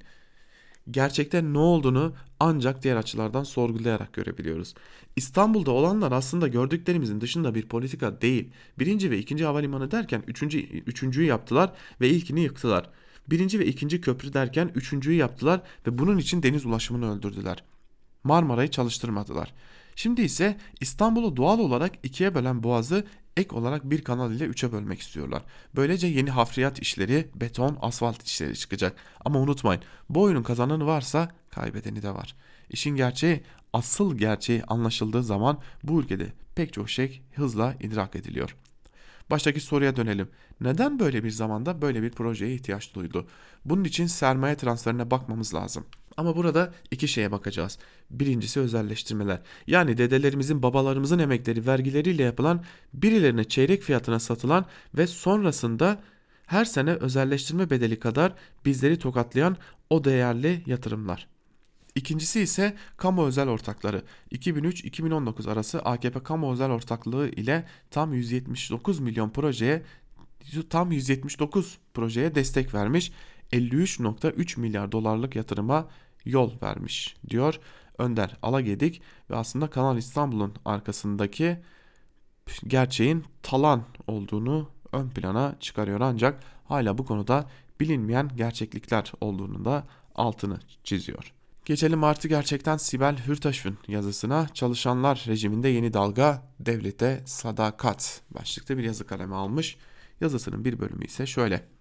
Gerçekte ne olduğunu ancak diğer açılardan sorgulayarak görebiliyoruz. İstanbul'da olanlar aslında gördüklerimizin dışında bir politika değil. Birinci ve ikinci havalimanı derken üçüncü, üçüncüyü yaptılar ve ilkini yıktılar. Birinci ve ikinci köprü derken üçüncüyü yaptılar ve bunun için deniz ulaşımını öldürdüler. Marmara'yı çalıştırmadılar. Şimdi ise İstanbul'u doğal olarak ikiye bölen boğazı ek olarak bir kanal ile üçe bölmek istiyorlar. Böylece yeni hafriyat işleri, beton, asfalt işleri çıkacak. Ama unutmayın bu oyunun kazananı varsa kaybedeni de var. İşin gerçeği asıl gerçeği anlaşıldığı zaman bu ülkede pek çok şey hızla idrak ediliyor. Baştaki soruya dönelim. Neden böyle bir zamanda böyle bir projeye ihtiyaç duydu? Bunun için sermaye transferine bakmamız lazım. Ama burada iki şeye bakacağız. Birincisi özelleştirmeler. Yani dedelerimizin babalarımızın emekleri vergileriyle yapılan birilerine çeyrek fiyatına satılan ve sonrasında her sene özelleştirme bedeli kadar bizleri tokatlayan o değerli yatırımlar. İkincisi ise kamu özel ortakları. 2003-2019 arası AKP kamu özel ortaklığı ile tam 179 milyon projeye tam 179 projeye destek vermiş. 53.3 milyar dolarlık yatırıma yol vermiş diyor Önder Alagedik ve aslında Kanal İstanbul'un arkasındaki gerçeğin talan olduğunu ön plana çıkarıyor ancak hala bu konuda bilinmeyen gerçeklikler olduğunu da altını çiziyor. Geçelim artı gerçekten Sibel Hürtaş'ın yazısına çalışanlar rejiminde yeni dalga devlete sadakat başlıkta bir yazı kaleme almış. Yazısının bir bölümü ise şöyle.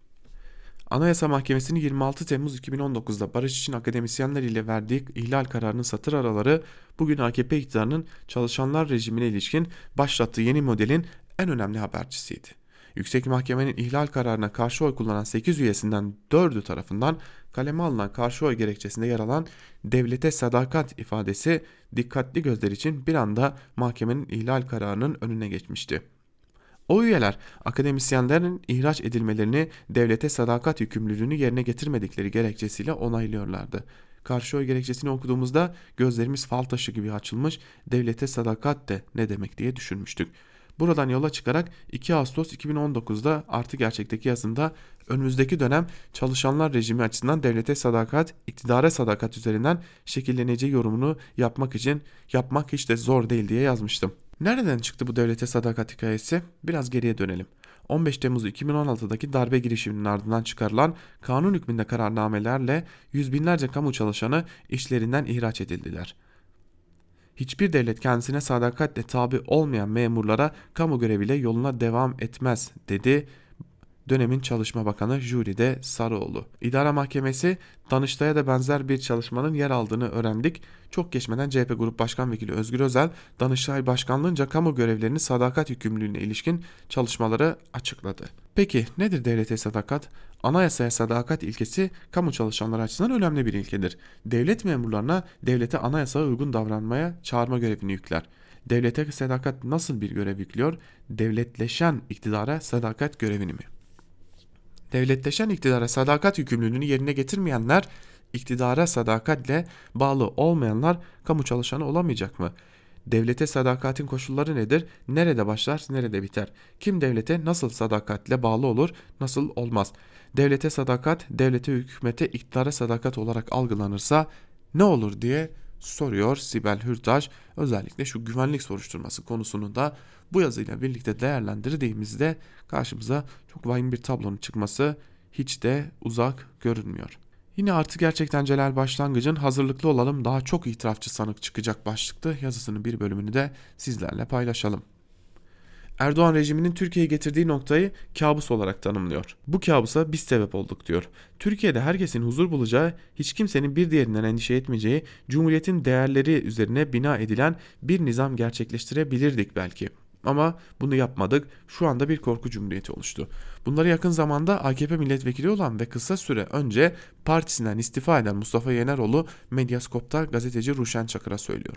Anayasa Mahkemesi'nin 26 Temmuz 2019'da barış için akademisyenler ile verdiği ihlal kararının satır araları bugün AKP iktidarının çalışanlar rejimine ilişkin başlattığı yeni modelin en önemli habercisiydi. Yüksek Mahkemenin ihlal kararına karşı oy kullanan 8 üyesinden 4'ü tarafından kaleme alınan karşı oy gerekçesinde yer alan devlete sadakat ifadesi dikkatli gözler için bir anda mahkemenin ihlal kararının önüne geçmişti. O üyeler akademisyenlerin ihraç edilmelerini devlete sadakat yükümlülüğünü yerine getirmedikleri gerekçesiyle onaylıyorlardı. Karşı oy gerekçesini okuduğumuzda gözlerimiz fal taşı gibi açılmış devlete sadakat de ne demek diye düşünmüştük. Buradan yola çıkarak 2 Ağustos 2019'da artı gerçekteki yazımda önümüzdeki dönem çalışanlar rejimi açısından devlete sadakat, iktidara sadakat üzerinden şekilleneceği yorumunu yapmak için yapmak hiç de zor değil diye yazmıştım. Nereden çıktı bu devlete sadakat hikayesi? Biraz geriye dönelim. 15 Temmuz 2016'daki darbe girişiminin ardından çıkarılan kanun hükmünde kararnamelerle yüz binlerce kamu çalışanı işlerinden ihraç edildiler. Hiçbir devlet kendisine sadakatle tabi olmayan memurlara kamu göreviyle yoluna devam etmez dedi dönemin Çalışma Bakanı Jülide Sarıoğlu. İdare Mahkemesi Danıştay'a da benzer bir çalışmanın yer aldığını öğrendik. Çok geçmeden CHP Grup Başkan Vekili Özgür Özel, Danıştay Başkanlığınca kamu görevlerinin sadakat yükümlülüğüne ilişkin çalışmaları açıkladı. Peki nedir devlete sadakat? Anayasaya sadakat ilkesi kamu çalışanları açısından önemli bir ilkedir. Devlet memurlarına devlete anayasaya uygun davranmaya çağırma görevini yükler. Devlete sadakat nasıl bir görev yüklüyor? Devletleşen iktidara sadakat görevini mi? Devletleşen iktidara sadakat yükümlülüğünü yerine getirmeyenler, iktidara sadakatle bağlı olmayanlar kamu çalışanı olamayacak mı? Devlete sadakatin koşulları nedir? Nerede başlar, nerede biter? Kim devlete nasıl sadakatle bağlı olur, nasıl olmaz? Devlete sadakat, devlete hükümete iktidara sadakat olarak algılanırsa ne olur diye soruyor Sibel Hürtaş. Özellikle şu güvenlik soruşturması konusunu da bu yazıyla birlikte değerlendirdiğimizde karşımıza çok vahim bir tablonun çıkması hiç de uzak görünmüyor. Yine artık gerçekten Celal Başlangıç'ın hazırlıklı olalım daha çok itirafçı sanık çıkacak başlıklı yazısının bir bölümünü de sizlerle paylaşalım. Erdoğan rejiminin Türkiye'ye getirdiği noktayı kabus olarak tanımlıyor. Bu kabusa biz sebep olduk diyor. Türkiye'de herkesin huzur bulacağı, hiç kimsenin bir diğerinden endişe etmeyeceği, Cumhuriyet'in değerleri üzerine bina edilen bir nizam gerçekleştirebilirdik belki. Ama bunu yapmadık. Şu anda bir korku cumhuriyeti oluştu. Bunları yakın zamanda AKP milletvekili olan ve kısa süre önce partisinden istifa eden Mustafa Yeneroğlu Medyaskop'ta gazeteci Ruşen Çakır'a söylüyor.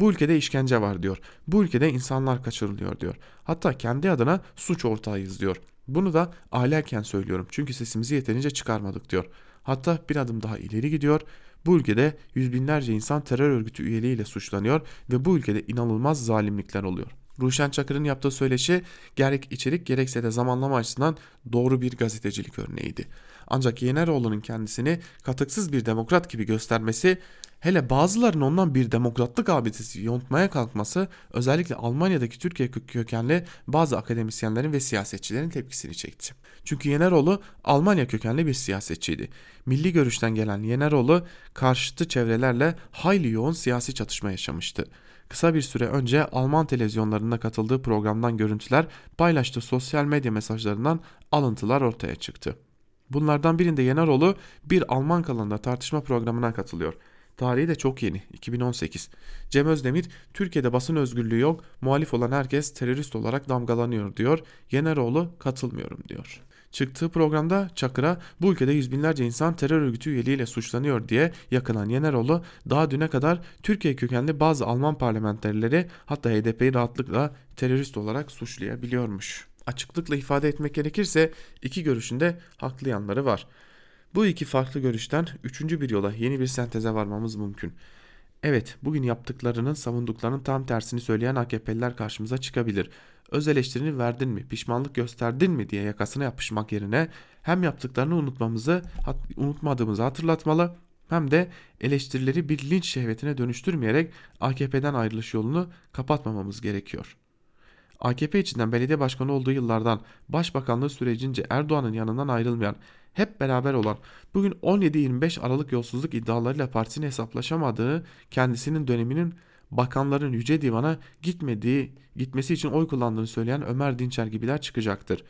Bu ülkede işkence var diyor. Bu ülkede insanlar kaçırılıyor diyor. Hatta kendi adına suç ortağıyız diyor. Bunu da ahlaken söylüyorum çünkü sesimizi yeterince çıkarmadık diyor. Hatta bir adım daha ileri gidiyor. Bu ülkede yüz binlerce insan terör örgütü üyeliğiyle suçlanıyor ve bu ülkede inanılmaz zalimlikler oluyor. Ruşen Çakır'ın yaptığı söyleşi gerek içerik gerekse de zamanlama açısından doğru bir gazetecilik örneğiydi. Ancak Yeneroğlu'nun kendisini katıksız bir demokrat gibi göstermesi hele bazılarının ondan bir demokratlık abidesi yontmaya kalkması özellikle Almanya'daki Türkiye kökenli bazı akademisyenlerin ve siyasetçilerin tepkisini çekti. Çünkü Yeneroğlu Almanya kökenli bir siyasetçiydi. Milli görüşten gelen Yeneroğlu karşıtı çevrelerle hayli yoğun siyasi çatışma yaşamıştı. Kısa bir süre önce Alman televizyonlarında katıldığı programdan görüntüler paylaştığı sosyal medya mesajlarından alıntılar ortaya çıktı. Bunlardan birinde Yeneroğlu bir Alman kanalında tartışma programına katılıyor. Tarihi de çok yeni 2018. Cem Özdemir Türkiye'de basın özgürlüğü yok muhalif olan herkes terörist olarak damgalanıyor diyor. Yeneroğlu katılmıyorum diyor. Çıktığı programda Çakır'a bu ülkede yüz binlerce insan terör örgütü üyeliğiyle suçlanıyor diye yakınan Yeneroğlu daha düne kadar Türkiye kökenli bazı Alman parlamenterleri hatta HDP'yi rahatlıkla terörist olarak suçlayabiliyormuş. Açıklıkla ifade etmek gerekirse iki görüşünde haklı yanları var. Bu iki farklı görüşten üçüncü bir yola yeni bir senteze varmamız mümkün. Evet bugün yaptıklarının savunduklarının tam tersini söyleyen AKP'liler karşımıza çıkabilir öz eleştirini verdin mi, pişmanlık gösterdin mi diye yakasına yapışmak yerine hem yaptıklarını unutmamızı, unutmadığımızı hatırlatmalı hem de eleştirileri bir linç şehvetine dönüştürmeyerek AKP'den ayrılış yolunu kapatmamamız gerekiyor. AKP içinden belediye başkanı olduğu yıllardan başbakanlığı sürecince Erdoğan'ın yanından ayrılmayan, hep beraber olan, bugün 17-25 Aralık yolsuzluk iddialarıyla partisini hesaplaşamadığı, kendisinin döneminin bakanların yüce divana gitmediği, gitmesi için oy kullandığını söyleyen Ömer Dinçer gibiler çıkacaktır.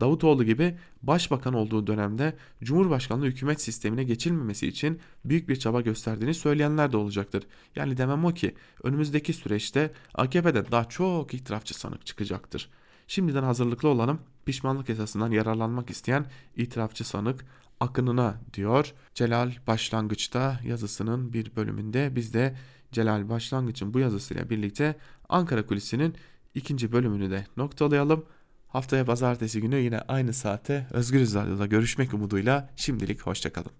Davutoğlu gibi başbakan olduğu dönemde Cumhurbaşkanlığı hükümet sistemine geçilmemesi için büyük bir çaba gösterdiğini söyleyenler de olacaktır. Yani demem o ki önümüzdeki süreçte AKP'de daha çok itirafçı sanık çıkacaktır. Şimdiden hazırlıklı olalım pişmanlık esasından yararlanmak isteyen itirafçı sanık akınına diyor. Celal başlangıçta yazısının bir bölümünde biz de Celal Başlangıç'ın bu yazısıyla birlikte Ankara Kulisi'nin ikinci bölümünü de noktalayalım. Haftaya pazartesi günü yine aynı saate Özgür Radyo'da görüşmek umuduyla şimdilik hoşçakalın.